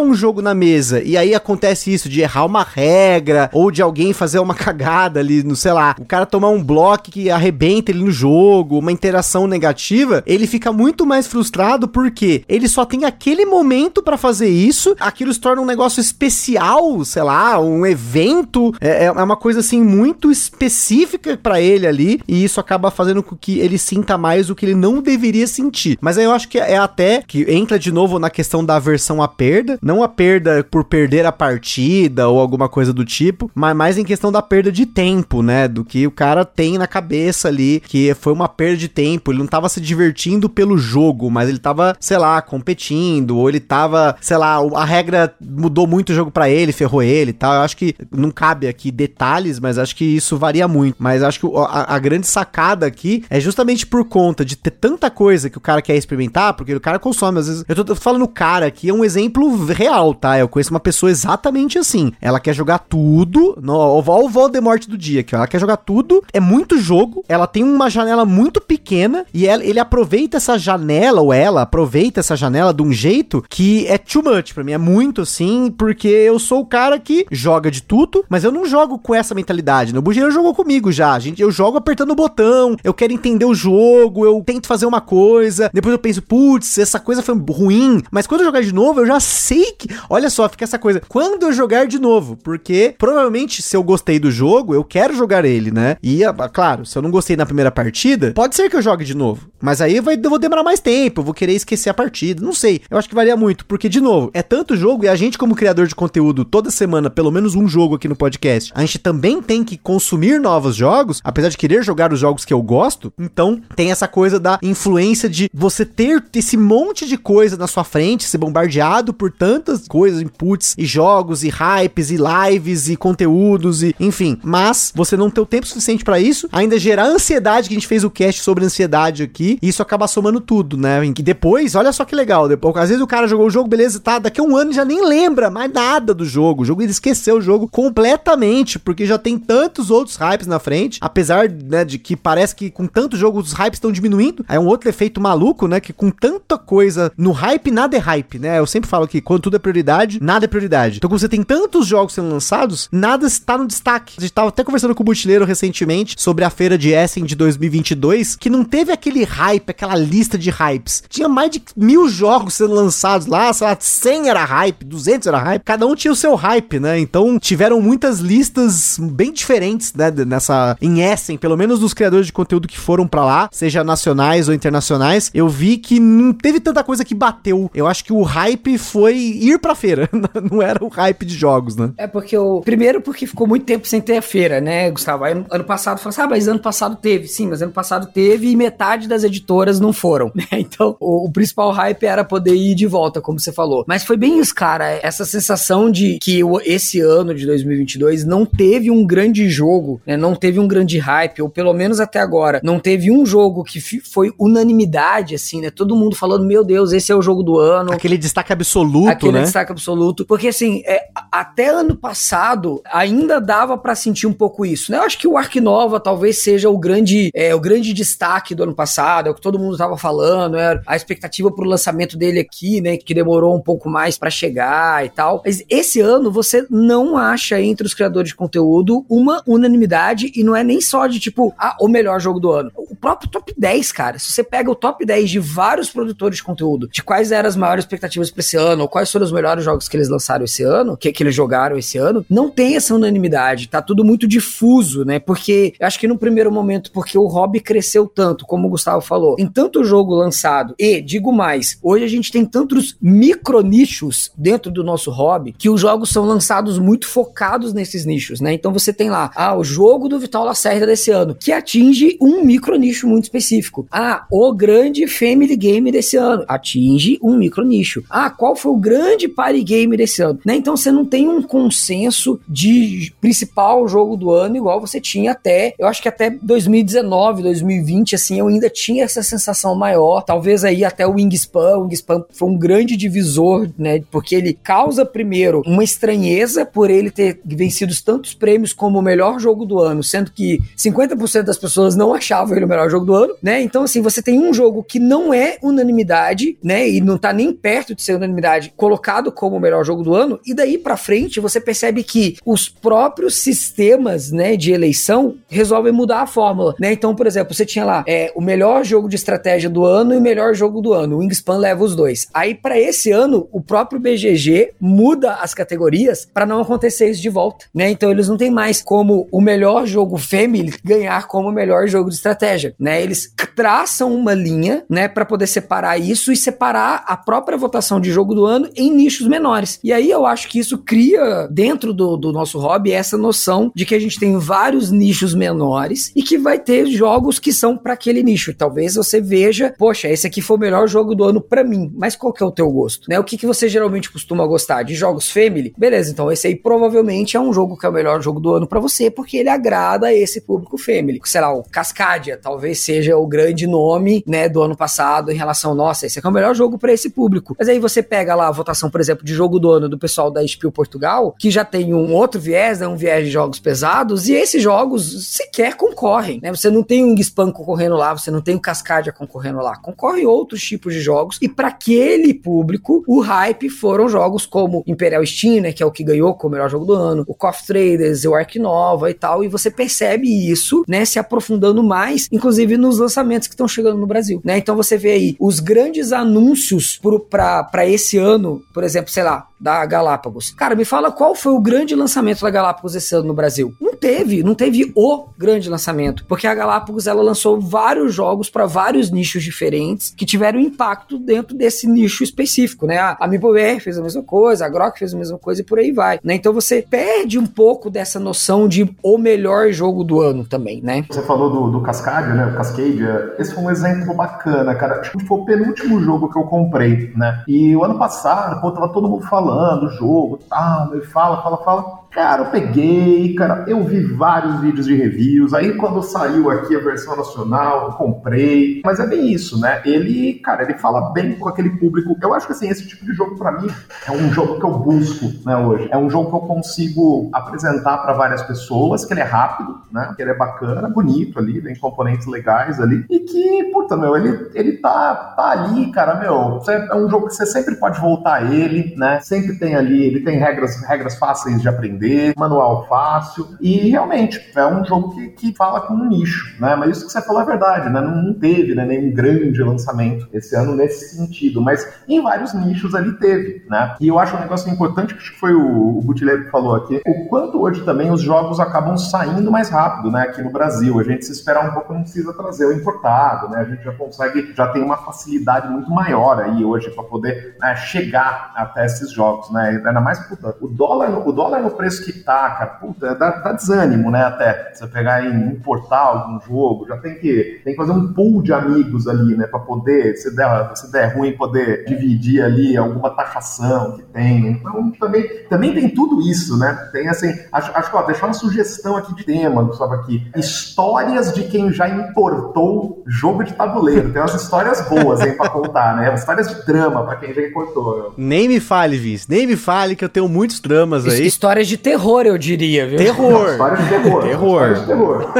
um jogo na mesa, e aí acontece isso de errar uma regra, ou de alguém fazer uma cagada ali, no sei lá, o cara tomar um bloco que arrebenta ele no jogo, uma interação negativa, ele fica muito mais frustrado porque ele só tem aquele momento para fazer isso, aquilo se torna um negócio especial, sei lá, um evento, é, é uma coisa assim muito específica para ele ali, e isso acaba fazendo com que ele sinta mais o que ele não deveria sentir. Mas aí eu acho que é até que entra de novo na questão da aversão à perda, não a perda por perder a partida ou alguma coisa do tipo, mas mais em questão da perda de tempo, né? Do que o cara tem na cabeça ali, que foi uma perda de tempo, ele não tava se divertindo pelo jogo, mas ele tava, sei lá, competindo, ou ele tava, sei lá, a regra mudou muito o jogo para ele, ferrou ele e tal. Eu acho que não cabe aqui detalhes, mas acho que isso varia muito. Mas acho que a, a grande sacada aqui é justamente por conta de ter tanta coisa que o cara quer experimentar, porque o cara consome, às vezes. Eu tô falando cara aqui, é um exemplo real, tá? Eu conheço uma pessoa exatamente assim. Ela quer jogar tudo, no, o Voldemort do dia aqui, ó. Ela quer jogar tudo, é muito jogo, ela tem uma janela muito pequena e ela, ele aproveita essa janela, ou ela aproveita essa janela de um jeito que é too much pra mim. É muito assim, porque eu sou o cara que joga de tudo, mas eu não jogo com essa mentalidade. Né? O Bugiero jogou comigo já. Gente, eu jogo apertando o botão, eu quero entender o jogo, eu tento fazer uma coisa, depois eu penso, putz, essa coisa foi ruim, mas quando eu jogar de novo, eu já sei que. Olha só, fica essa coisa. Quando eu jogar de novo, porque provavelmente se eu gostei do jogo, eu quero jogar ele, né? E, ah, claro, se eu não gostei na primeira partida, pode ser que eu jogue de novo. Mas aí vai, eu vou demorar mais tempo, eu vou querer esquecer a partida. Não sei. Eu acho que varia muito, porque, de novo, é tanto jogo e a gente, como criador de conteúdo, toda semana, pelo menos um jogo aqui no podcast, a gente também tem que consumir novos jogos, apesar de querer jogar os jogos que eu gosto. Então, tem essa coisa da influência de você ter esse monte de coisa na sua frente, ser bombardeado por tantas coisas, inputs e jogos e hypes e lives e conteúdos e enfim, mas você não ter o tempo suficiente para isso, ainda gerar ansiedade que a gente fez o cast sobre ansiedade aqui, e isso acaba somando tudo, né? Em que depois, olha só que legal, depois, às vezes o cara jogou o jogo, beleza, tá, daqui a um ano já nem lembra mais nada do jogo. O jogo ele esqueceu o jogo completamente, porque já tem tantos outros hypes na frente, apesar, né, de que parece que com tanto jogo os hypes estão diminuindo. É um outro efeito maluco, né, que com tanta coisa no hype, nada é hype, né? Eu sempre falo que quando tudo é prioridade, nada é prioridade. Então, quando você tem tantos jogos sendo lançados, nada está no destaque. A gente tava até conversando com o Butileiro recentemente sobre a feira de Essen de 2022, que não teve aquele hype, aquela lista de hypes. Tinha mais de mil jogos sendo lançados lá, sei lá, 100 era hype, 200 era hype. Cada um tinha o seu hype, né? Então, tiveram muitas listas bem diferentes, né, nessa em Essen, pelo menos dos criadores de conteúdo que foram para lá, seja nacionais ou internacionais. Eu vi que não teve tanta coisa que bateu. Eu acho que o hype foi ir pra feira, não era o hype de jogos, né? É porque o primeiro porque ficou muito tempo sem ter a feira, né, Gustavo? Aí, ano passado falou assim: "Ah, mas ano passado teve". Sim, mas ano passado teve e metade das editoras não foram, né? Então, o, o principal hype era poder ir de volta, como você falou. Mas foi bem isso, cara, essa sensação de que esse ano de 2022 não teve um grande jogo, né? Não teve um grande hype, ou pelo menos até agora, não teve um jogo que foi unanimidade, assim, né? Todo mundo falando, meu Deus, esse é o jogo do ano. Aquele destaque absoluto, Aquele né? destaque absoluto. Porque, assim, é, até ano passado, ainda dava para sentir um pouco isso, né? Eu acho que o Ark Nova talvez seja o grande, é, o grande destaque do ano passado, é o que todo mundo tava falando, é a expectativa pro lançamento dele aqui, né? Que demorou um pouco mais para chegar e tal. Mas esse ano você não acha entre os criadores de conteúdo uma unanimidade e não é nem só de tipo, ah, o melhor jogo do ano. O próprio top 10, cara. Se você pega o top 10 de vários produtores de conteúdo, de quais eram as maiores expectativas para esse ano, ou quais foram os melhores jogos que eles lançaram esse ano, que, que eles jogaram esse ano, não tem essa unanimidade. Tá tudo muito difuso, né? Porque acho que no primeiro momento, porque o hobby cresceu tanto, como o Gustavo falou, tem tanto jogo lançado, e digo mais, hoje a gente tem tantos micro nichos dentro do nosso hobby que os jogos são lançados muito focados nesses nichos, né? Então você tem lá, ah, o jogo do Vital Lacerda desse ano, que atinge um micro nicho muito específico. Ah, o grande family game desse ano, atinge um micro nicho. Ah, qual foi o grande party game desse ano? Né? Então você não tem um consenso de principal jogo do ano igual você tinha até, eu acho que até 2019, 2020, assim, eu ainda tinha essa sensação maior. Talvez aí até o Wingspan, o Wingspan foi um grande divisor, né? Porque ele causa primeiro uma estranheza por ele ter vencido tantos prêmios como o melhor jogo do ano, sendo que 50% das pessoas não achavam ele o melhor jogo do ano, né? Então, assim, você tem um jogo que não é unanimidade, né? E não tá nem perto de ser unanimidade, colocado como o melhor jogo do ano, e daí para frente você percebe que os próprios sistemas, né, de eleição resolvem mudar a fórmula, né? Então, por exemplo, você tinha lá é, o melhor jogo de estratégia do ano e o melhor jogo do ano. O Wingspan leva os dois. Aí, para esse ano, o próprio BGG muda as categorias para não acontecer isso de volta, né? Então, eles não tem mais como o melhor jogo family ganhar como o melhor jogo de estratégia, né? Eles traçam uma linha, né, para poder separar isso e separar a própria votação de jogo jogo do ano em nichos menores. E aí eu acho que isso cria dentro do, do nosso hobby essa noção de que a gente tem vários nichos menores e que vai ter jogos que são para aquele nicho. Talvez você veja, poxa, esse aqui foi o melhor jogo do ano para mim, mas qual que é o teu gosto? Né? O que, que você geralmente costuma gostar? De jogos family? Beleza, então esse aí provavelmente é um jogo que é o melhor jogo do ano para você, porque ele agrada esse público family. Sei lá, o Cascadia talvez seja o grande nome, né, do ano passado em relação, nossa, esse aqui é o melhor jogo para esse público. Mas aí você pega lá a votação, por exemplo, de jogo do ano do pessoal da Spiel Portugal, que já tem um outro viés, né, um viés de jogos pesados, e esses jogos sequer concorrem, né? Você não tem um Spam concorrendo lá, você não tem o Cascadia concorrendo lá. Concorrem outros tipos de jogos, e para aquele público, o hype foram jogos como Imperial Steam, né, que é o que ganhou como melhor jogo do ano, o Coffee Traders, o Ark Nova e tal, e você percebe isso, né, se aprofundando mais, inclusive nos lançamentos que estão chegando no Brasil, né? Então você vê aí os grandes anúncios para esse ano, por exemplo, sei lá, da Galápagos. Cara, me fala qual foi o grande lançamento da Galápagos esse ano no Brasil. Não teve, não teve o grande lançamento, porque a Galápagos ela lançou vários jogos para vários nichos diferentes que tiveram impacto dentro desse nicho específico, né? A MIBWare fez a mesma coisa, a Grok fez a mesma coisa e por aí vai, né? Então você perde um pouco dessa noção de o melhor jogo do ano também, né? Você falou do, do Cascadia, né? O Cascadia. Esse foi um exemplo bacana, cara. Acho que foi o penúltimo jogo que eu comprei, né? E o ano passado, pô, tava todo mundo falando jogo, tal, ele fala, fala, fala. Cara, eu peguei, cara, eu vi vários vídeos de reviews, aí quando saiu aqui a versão nacional, eu comprei, mas é bem isso, né? Ele, cara, ele fala bem com aquele público. Eu acho que assim, esse tipo de jogo para mim é um jogo que eu busco, né, hoje. É um jogo que eu consigo apresentar para várias pessoas, que ele é rápido, né? Que ele é bacana, bonito ali, tem componentes legais ali, e que, puta, meu, ele, ele tá, tá ali, cara, meu, é um jogo que você sempre pode voltar a ele, né? Sempre tem ali, ele tem regras, regras fáceis de aprender manual fácil, e realmente é um jogo que, que fala com um nicho, né? Mas isso que você falou é verdade, né? Não, não teve né, nenhum grande lançamento esse ano nesse sentido, mas em vários nichos ali teve, né? E eu acho um negócio importante que foi o, o Butileiro que falou aqui, o quanto hoje também os jogos acabam saindo mais rápido, né? Aqui no Brasil, a gente se esperar um pouco não precisa trazer o importado, né? A gente já consegue, já tem uma facilidade muito maior aí hoje para poder né, chegar até esses jogos, né? Ainda mais o dólar, o dólar no preço preço que tá, cara, puta, dá, dá desânimo, né, até. Você pegar e importar algum jogo, já tem que, tem que fazer um pool de amigos ali, né, para poder, se der, se der ruim, poder dividir ali alguma taxação que tem. Então, também, também tem tudo isso, né? Tem assim, acho, acho que, ó, deixar uma sugestão aqui de tema, Gustavo, aqui. Histórias de quem já importou jogo de tabuleiro. Tem umas histórias boas, hein, pra contar, né? Histórias de drama pra quem já importou. Nem me fale, Viz, nem me fale que eu tenho muitos dramas aí. Histórias de terror, eu diria, viu? Terror. História de terror. terror. de terror.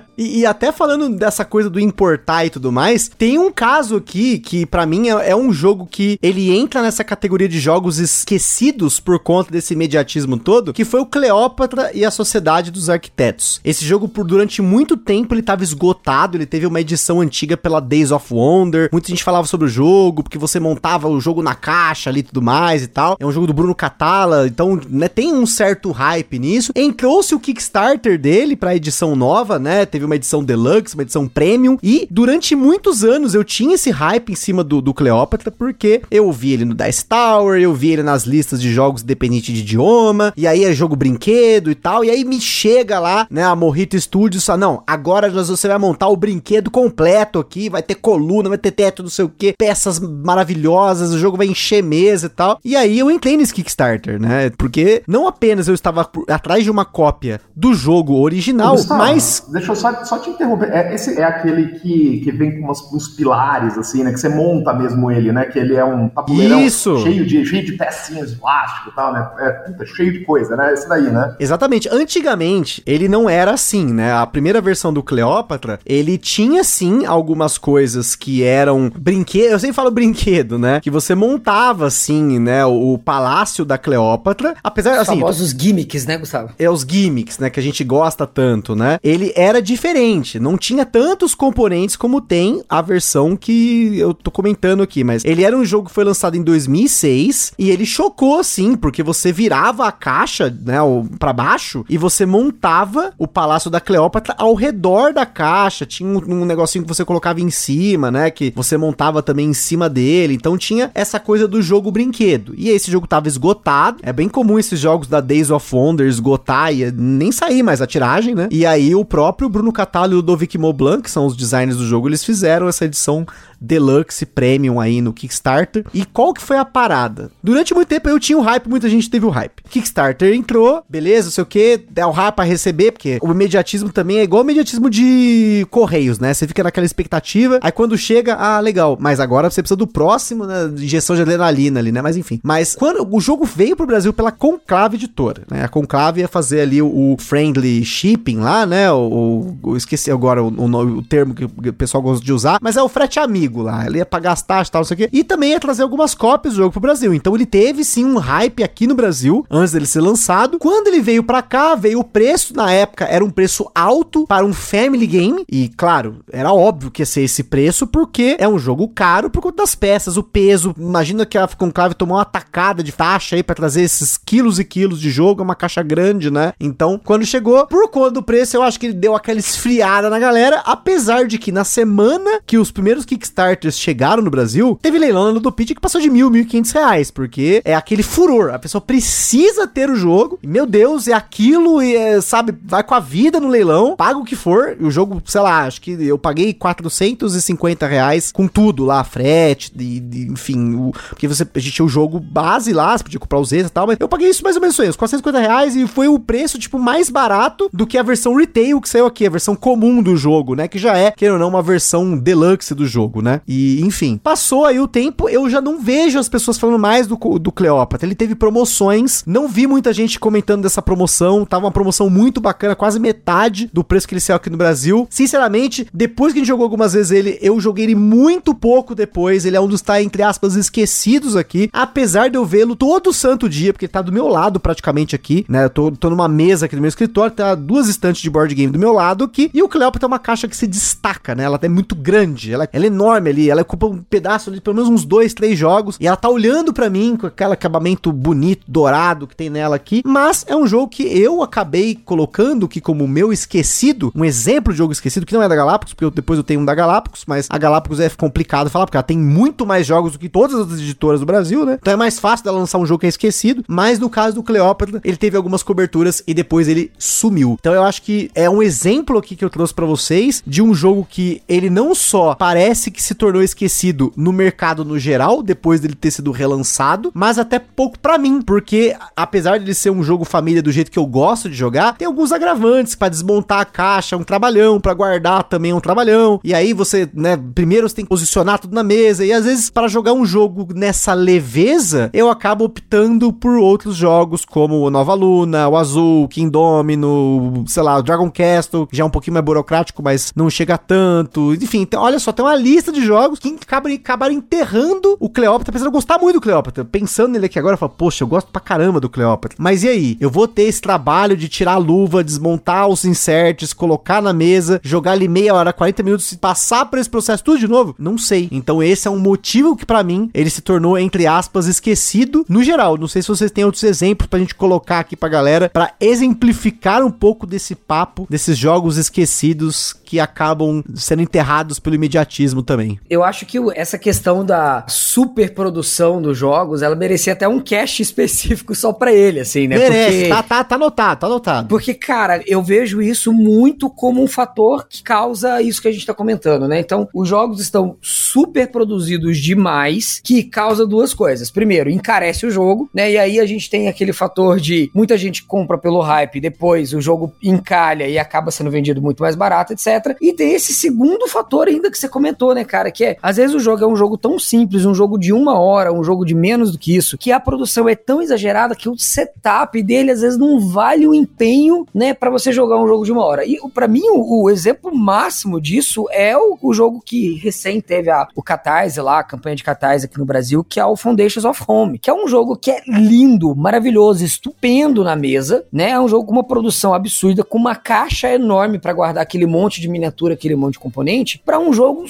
e, e, até falando dessa coisa do importar e tudo mais, tem um caso aqui que para mim é, é, um jogo que ele entra nessa categoria de jogos esquecidos por conta desse imediatismo todo, que foi o Cleópatra e a Sociedade dos Arquitetos. Esse jogo por durante muito tempo ele tava esgotado, ele teve uma edição antiga pela Days of Wonder. Muita gente falava sobre o jogo, porque você montava o jogo na caixa ali e tudo mais e tal. É um jogo do Bruno Catala, então, né, tem um certo hype nisso. Entrou-se o Kickstarter dele pra edição nova, né? Teve uma edição deluxe, uma edição premium. E durante muitos anos eu tinha esse hype em cima do, do Cleópatra, porque eu vi ele no Dice Tower, eu vi ele nas listas de jogos independentes de idioma, e aí é jogo brinquedo e tal. E aí me chega lá, né? A Morrito Studios só, não, agora você vai montar o brinquedo completo aqui, vai ter coluna, vai ter teto, não sei o que, peças maravilhosas, o jogo vai encher mesa e tal. E aí eu entrei nesse Kickstarter, né? Porque não apenas eu estava atrás de uma cópia do jogo original, Gustavo, mas. Deixa eu só, só te interromper. É, esse é aquele que, que vem com umas, uns pilares, assim, né? Que você monta mesmo ele, né? Que ele é um tabuleirão Isso. cheio de, cheio de pecinhas de plástico e tal, né? É, puta, cheio de coisa, né? Esse daí, né? Exatamente. Antigamente, ele não era assim, né? A primeira versão do Cleópatra, ele tinha sim algumas coisas que eram brinquedo. Eu sempre falo brinquedo, né? Que você montava, assim, né? O palácio da Cleópatra. Apesar, assim os gimmicks, né, Gustavo? É os gimmicks, né, que a gente gosta tanto, né? Ele era diferente diferente. Não tinha tantos componentes como tem a versão que eu tô comentando aqui, mas ele era um jogo que foi lançado em 2006 e ele chocou sim, porque você virava a caixa, né, para baixo e você montava o Palácio da Cleópatra ao redor da caixa. Tinha um, um negocinho que você colocava em cima, né, que você montava também em cima dele. Então tinha essa coisa do jogo brinquedo. E esse jogo tava esgotado. É bem comum esses jogos da Days of Wonder esgotar e nem sair mais a tiragem, né? E aí o próprio Bruno Catalo e o Ludovic Moblan, que são os designers do jogo, eles fizeram essa edição Deluxe Premium aí no Kickstarter. E qual que foi a parada? Durante muito tempo eu tinha o hype, muita gente teve o hype. Kickstarter entrou, beleza, não sei o que, é o hype pra receber, porque o imediatismo também é igual o imediatismo de Correios, né? Você fica naquela expectativa, aí quando chega, ah, legal, mas agora você precisa do próximo, né? Injeção de adrenalina ali, né? Mas enfim. Mas quando o jogo veio pro Brasil pela Conclave Editora, né? A Conclave ia fazer ali o, o friendly shipping lá, né? O, o esqueci agora o, o, o termo que o pessoal gosta de usar, mas é o frete amigo lá. Ele ia pagar as taxas e tal, não sei o quê. E também ia trazer algumas cópias do jogo pro Brasil. Então ele teve sim um hype aqui no Brasil, antes dele ser lançado. Quando ele veio para cá, veio o preço, na época era um preço alto para um family game. E claro, era óbvio que ia ser esse preço, porque é um jogo caro por conta das peças, o peso. Imagina que a Conclave tomou uma tacada de taxa aí para trazer esses quilos e quilos de jogo, é uma caixa grande, né? Então, quando chegou, por conta do preço, eu acho que ele deu aquela esfriada na galera, apesar de que na semana que os primeiros Kickstarter Kickstarters chegaram no Brasil, teve leilão na Ludopedia que passou de mil, mil e quinhentos reais, porque é aquele furor. A pessoa precisa ter o jogo, e, meu Deus, é aquilo, e é, sabe, vai com a vida no leilão, paga o que for, e o jogo, sei lá, acho que eu paguei 450 reais com tudo lá, frete, de, de, enfim, o, porque você, a gente tinha o jogo base lá, você podia comprar os extras e tal, mas eu paguei isso mais ou menos isso, 450 reais, e foi o preço, tipo, mais barato do que a versão retail que saiu aqui, a versão comum do jogo, né, que já é, querendo ou não, uma versão deluxe do jogo, né? E, enfim, passou aí o tempo, eu já não vejo as pessoas falando mais do, do Cleópatra. Ele teve promoções, não vi muita gente comentando dessa promoção, tava uma promoção muito bacana, quase metade do preço que ele saiu aqui no Brasil. Sinceramente, depois que a gente jogou algumas vezes ele, eu joguei ele muito pouco depois. Ele é um dos, tá, entre aspas, esquecidos aqui, apesar de eu vê-lo todo santo dia, porque ele tá do meu lado praticamente aqui, né? Eu tô, tô numa mesa aqui no meu escritório, tá duas estantes de board game do meu lado aqui, e o Cleópatra é uma caixa que se destaca, né? Ela é muito grande, ela, ela é enorme enorme ali. Ela ocupa um pedaço ali, pelo menos uns dois, três jogos. E ela tá olhando para mim com aquele acabamento bonito, dourado que tem nela aqui. Mas é um jogo que eu acabei colocando que como meu esquecido, um exemplo de jogo esquecido, que não é da Galápagos, porque eu, depois eu tenho um da Galápagos, mas a Galápagos é complicado falar, porque ela tem muito mais jogos do que todas as outras editoras do Brasil, né? Então é mais fácil dela lançar um jogo que é esquecido. Mas no caso do Cleópatra, ele teve algumas coberturas e depois ele sumiu. Então eu acho que é um exemplo aqui que eu trouxe para vocês de um jogo que ele não só parece que se tornou esquecido no mercado no geral, depois dele ter sido relançado, mas até pouco para mim, porque apesar de ele ser um jogo família do jeito que eu gosto de jogar, tem alguns agravantes para desmontar a caixa, um trabalhão, para guardar também um trabalhão. E aí você, né, primeiro você tem que posicionar tudo na mesa e às vezes para jogar um jogo nessa leveza, eu acabo optando por outros jogos como o Nova Luna, o Azul, King Domino, sei lá, o Dragon Castle, que já é um pouquinho mais burocrático, mas não chega tanto. Enfim, então, olha só, tem uma lista de jogos que acabam, acabaram enterrando o Cleópatra, apesar de eu gostar muito do Cleópatra. Pensando nele aqui agora, eu falo, poxa, eu gosto pra caramba do Cleópatra. Mas e aí? Eu vou ter esse trabalho de tirar a luva, desmontar os inserts, colocar na mesa, jogar ali meia hora, 40 minutos, passar por esse processo tudo de novo? Não sei. Então esse é um motivo que para mim ele se tornou, entre aspas, esquecido no geral. Não sei se vocês têm outros exemplos pra gente colocar aqui pra galera, para exemplificar um pouco desse papo, desses jogos esquecidos que acabam sendo enterrados pelo imediatismo também. Eu acho que essa questão da superprodução dos jogos, ela merecia até um cast específico só para ele, assim, né? Merece, Porque... tá, tá, tá anotado, tá anotado. Porque, cara, eu vejo isso muito como um fator que causa isso que a gente tá comentando, né? Então, os jogos estão super produzidos demais, que causa duas coisas. Primeiro, encarece o jogo, né? E aí a gente tem aquele fator de muita gente compra pelo hype, depois o jogo encalha e acaba sendo vendido muito mais barato, etc. E tem esse segundo fator ainda que você comentou, né, cara? Cara, que é, às vezes o jogo é um jogo tão simples, um jogo de uma hora, um jogo de menos do que isso, que a produção é tão exagerada que o setup dele às vezes não vale o empenho, né, para você jogar um jogo de uma hora. E para mim o, o, exemplo máximo disso é o, o jogo que recém teve a, o Catarse lá, a campanha de Catarse aqui no Brasil, que é o Foundations of Home, que é um jogo que é lindo, maravilhoso, estupendo na mesa, né? É um jogo com uma produção absurda, com uma caixa enorme para guardar aquele monte de miniatura, aquele monte de componente, para um jogo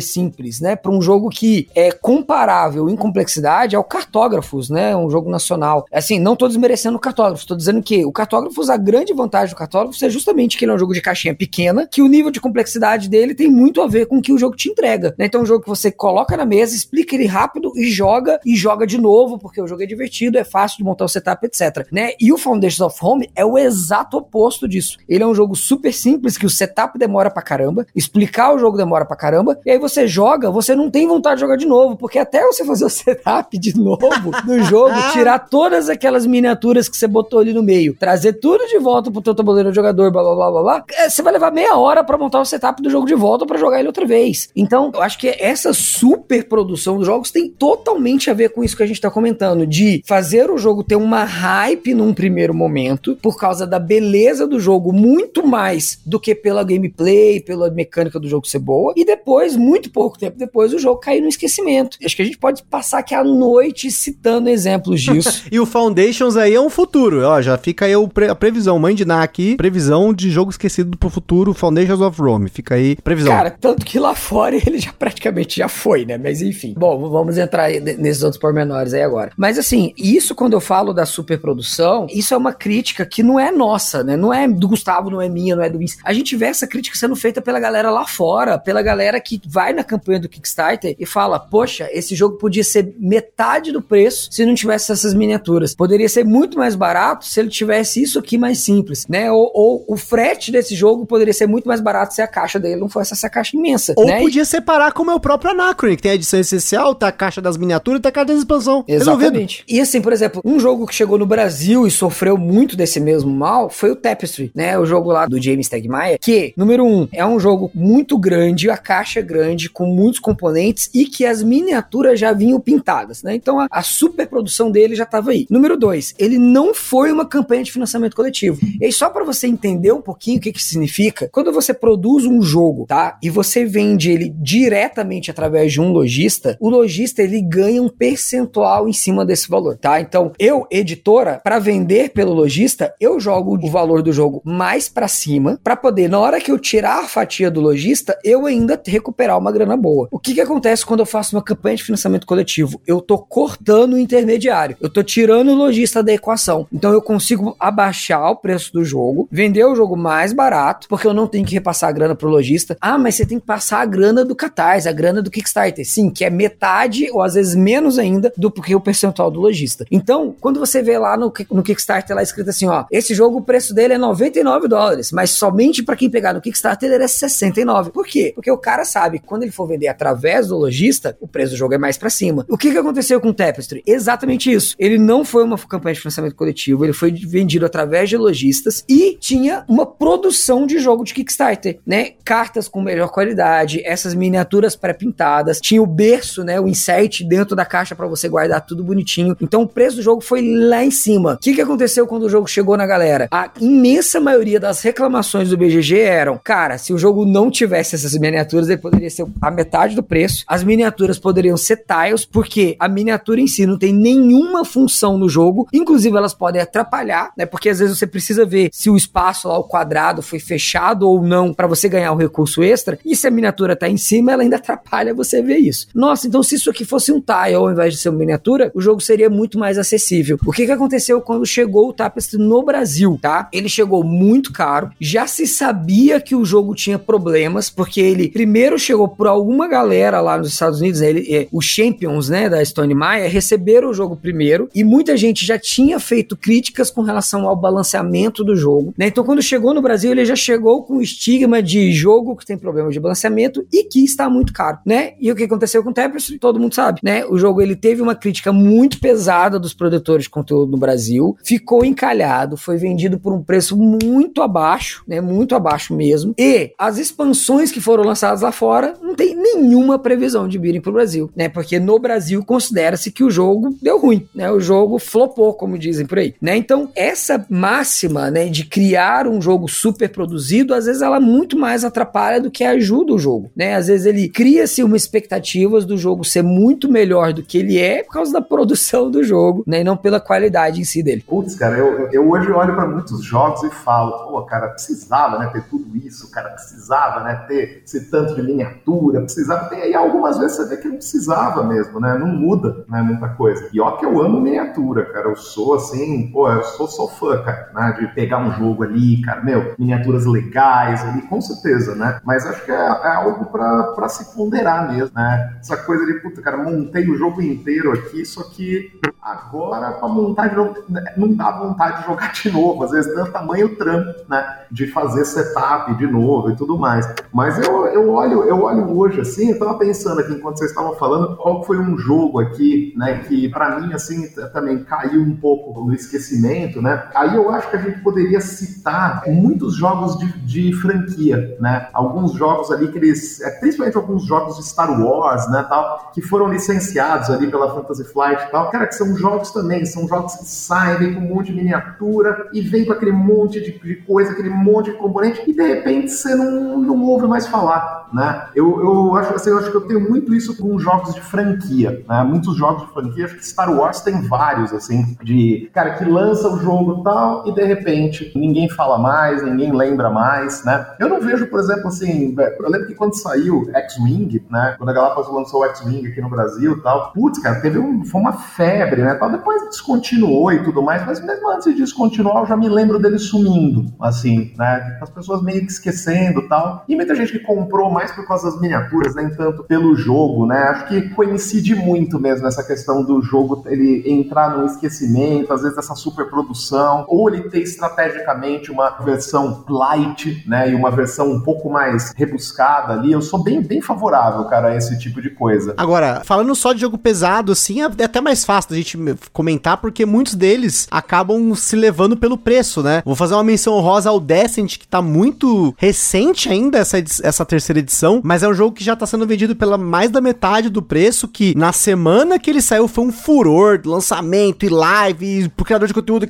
simples, né? Para um jogo que é comparável em complexidade ao Cartógrafos, né? Um jogo nacional. Assim, não tô desmerecendo o Cartógrafos, tô dizendo que o Cartógrafos, a grande vantagem do Cartógrafos é justamente que ele é um jogo de caixinha pequena, que o nível de complexidade dele tem muito a ver com o que o jogo te entrega, né? Então é um jogo que você coloca na mesa, explica ele rápido e joga e joga de novo, porque o jogo é divertido, é fácil de montar o setup, etc, né? E o Foundations of Home é o exato oposto disso. Ele é um jogo super simples que o setup demora pra caramba, explicar o jogo demora pra caramba, e aí você joga, você não tem vontade de jogar de novo, porque até você fazer o setup de novo no jogo, tirar todas aquelas miniaturas que você botou ali no meio, trazer tudo de volta pro teu tabuleiro de jogador, blá blá blá blá blá, é, você vai levar meia hora para montar o setup do jogo de volta para jogar ele outra vez. Então, eu acho que essa super produção dos jogos tem totalmente a ver com isso que a gente tá comentando, de fazer o jogo ter uma hype num primeiro momento, por causa da beleza do jogo, muito mais do que pela gameplay, pela mecânica do jogo ser boa, e depois, muito pouco tempo depois, o jogo cair no esquecimento. Acho que a gente pode passar aqui a noite citando exemplos disso. e o Foundations aí é um futuro, ó, já fica aí a previsão, mãe de Ná aqui, previsão de jogo esquecido pro futuro, Foundations of Rome, fica aí, previsão. Cara, tanto que lá fora ele já praticamente já foi, né, mas enfim. Bom, vamos entrar nesses outros pormenores aí agora. Mas assim, isso quando eu falo da superprodução, isso é uma crítica que não é nossa, né, não é do Gustavo, não é minha, não é do Vince. A gente vê essa crítica sendo feita pela galera lá fora, pela galera que vai na campanha do Kickstarter e fala: Poxa, esse jogo podia ser metade do preço se não tivesse essas miniaturas. Poderia ser muito mais barato se ele tivesse isso aqui mais simples, né? Ou, ou o frete desse jogo poderia ser muito mais barato se a caixa dele não fosse essa caixa imensa. Ou né? podia separar como é o próprio Anacron, que tem a edição essencial, tá a caixa das miniaturas e tá a caixa da expansão. Exatamente. Resolvido. E assim, por exemplo, um jogo que chegou no Brasil e sofreu muito desse mesmo mal foi o Tapestry, né? O jogo lá do James Stegmaier, que, número um, é um jogo muito grande, a caixa é grande, com muitos componentes e que as miniaturas já vinham pintadas, né? Então a, a superprodução dele já estava aí. Número dois, ele não foi uma campanha de financiamento coletivo. E aí, só para você entender um pouquinho o que que significa, quando você produz um jogo, tá? E você vende ele diretamente através de um lojista, o lojista ele ganha um percentual em cima desse valor, tá? Então, eu, editora, para vender pelo lojista, eu jogo o valor do jogo mais para cima, para poder, na hora que eu tirar a fatia do lojista, eu ainda recuperar uma grana boa. O que que acontece quando eu faço uma campanha de financiamento coletivo? Eu tô cortando o intermediário, eu tô tirando o lojista da equação. Então eu consigo abaixar o preço do jogo, vender o jogo mais barato, porque eu não tenho que repassar a grana pro lojista. Ah, mas você tem que passar a grana do Catarse, a grana do Kickstarter. Sim, que é metade ou às vezes menos ainda do que o percentual do lojista. Então, quando você vê lá no, no Kickstarter lá escrito assim, ó, esse jogo o preço dele é 99 dólares, mas somente para quem pegar no Kickstarter ele é 69. Por quê? Porque o cara sabe que quando ele for vender através do lojista, o preço do jogo é mais para cima. O que, que aconteceu com o Tapestry? Exatamente isso. Ele não foi uma campanha de financiamento coletivo, ele foi vendido através de lojistas e tinha uma produção de jogo de Kickstarter, né? Cartas com melhor qualidade, essas miniaturas pré-pintadas, tinha o berço, né? O insert dentro da caixa para você guardar tudo bonitinho. Então o preço do jogo foi lá em cima. O que, que aconteceu quando o jogo chegou na galera? A imensa maioria das reclamações do BGG eram, cara, se o jogo não tivesse essas miniaturas, ele poderia ser a metade do preço. As miniaturas poderiam ser tiles, porque a miniatura em si não tem nenhuma função no jogo, inclusive elas podem atrapalhar, né? Porque às vezes você precisa ver se o espaço lá, o quadrado, foi fechado ou não para você ganhar o recurso extra. E se a miniatura tá em cima, ela ainda atrapalha você ver isso. Nossa, então se isso aqui fosse um tile ao invés de ser uma miniatura, o jogo seria muito mais acessível. O que que aconteceu quando chegou o Tapestry no Brasil, tá? Ele chegou muito caro, já se sabia que o jogo tinha problemas, porque ele primeiro chegou por alguma galera lá nos Estados Unidos, né? ele, é, os Champions, né, da Stone Maia, receberam o jogo primeiro, e muita gente já tinha feito críticas com relação ao balanceamento do jogo, né? Então quando chegou no Brasil, ele já chegou com o estigma de jogo que tem problemas de balanceamento e que está muito caro, né? E o que aconteceu com o Tapestry, todo mundo sabe, né? O jogo ele teve uma crítica muito pesada dos produtores de conteúdo no Brasil, ficou encalhado, foi vendido por um preço muito abaixo, né? Muito abaixo mesmo. E as expansões que foram lançadas lá fora não tem nenhuma previsão de virem pro Brasil, né? Porque no Brasil considera-se que o jogo deu ruim, né? O jogo flopou, como dizem por aí, né? Então, essa máxima, né, de criar um jogo super produzido, às vezes ela muito mais atrapalha do que ajuda o jogo, né? Às vezes ele cria-se uma expectativa do jogo ser muito melhor do que ele é por causa da produção do jogo, né? E não pela qualidade em si dele. Putz, cara, eu, eu hoje olho para muitos jogos e falo, pô, cara, precisava, né, ter tudo isso, cara, precisava, né, ter esse tanto de miniatura, precisava e algumas vezes você vê que não precisava mesmo, né, não muda, né, muita coisa. E ó que eu amo miniatura, cara, eu sou assim, pô, eu sou, sou fã, cara, né, de pegar um jogo ali, cara, meu, miniaturas legais ali, com certeza, né, mas acho que é, é algo para se ponderar mesmo, né, essa coisa de, puta, cara, montei o jogo inteiro aqui, só que agora para montar de novo, não dá vontade de jogar de novo, às vezes dá tamanho trampo, né, de fazer setup de novo e tudo mais. Mas eu, eu olho, eu olho hoje assim, eu tava pensando aqui enquanto vocês estavam falando, qual foi um jogo aqui, né, que para mim assim também caiu um pouco no esquecimento, né? Aí eu acho que a gente poderia citar muitos jogos de, de franquia, né? Alguns jogos ali que eles, é, principalmente alguns jogos de Star Wars, né, tal, que foram licenciados ali pela Fantasy Flight e tal. Cara, que são jogos também, são jogos que saem, vem com um monte de miniatura e vem com aquele monte de, de coisa, aquele monte de componente e de repente você não, não ouve mais falar, né? Eu, eu, acho, assim, eu acho que eu tenho muito isso com jogos de franquia, né? Muitos jogos de franquia, acho que Star Wars tem vários, assim, de cara que lança o jogo tal e de repente ninguém fala mais, ninguém lembra mais, né? Eu não vejo, por exemplo, assim, eu lembro que quando saiu X-Wing, né? Quando a Galápagos lançou o X-Wing aqui no Brasil tal, putz, cara, teve um, foi uma febre, né? Tal, depois descontinuou e tudo mais, mas mesmo antes de descontinuar, eu já me lembro dele sumindo, assim, né? As pessoas meio que esquecendo tal. E muita gente que comprou mais por causa das miniaturas, nem tanto pelo jogo, né? Acho que coincide muito mesmo essa questão do jogo ele entrar no esquecimento, às vezes essa superprodução, ou ele ter estrategicamente uma versão light, né? E uma versão um pouco mais rebuscada ali. Eu sou bem, bem favorável, cara, a esse tipo de coisa. Agora, falando só de jogo pesado, assim, é até mais fácil da gente comentar, porque muitos deles acabam se levando pelo preço, né? Vou fazer uma menção honrosa ao Descent, que tá muito recente ainda, essa, essa terceira edição, mas é um jogo que já tá sendo vendido pela mais da metade do preço, que na semana que ele saiu foi um furor, lançamento e live, e pro criador de conteúdo,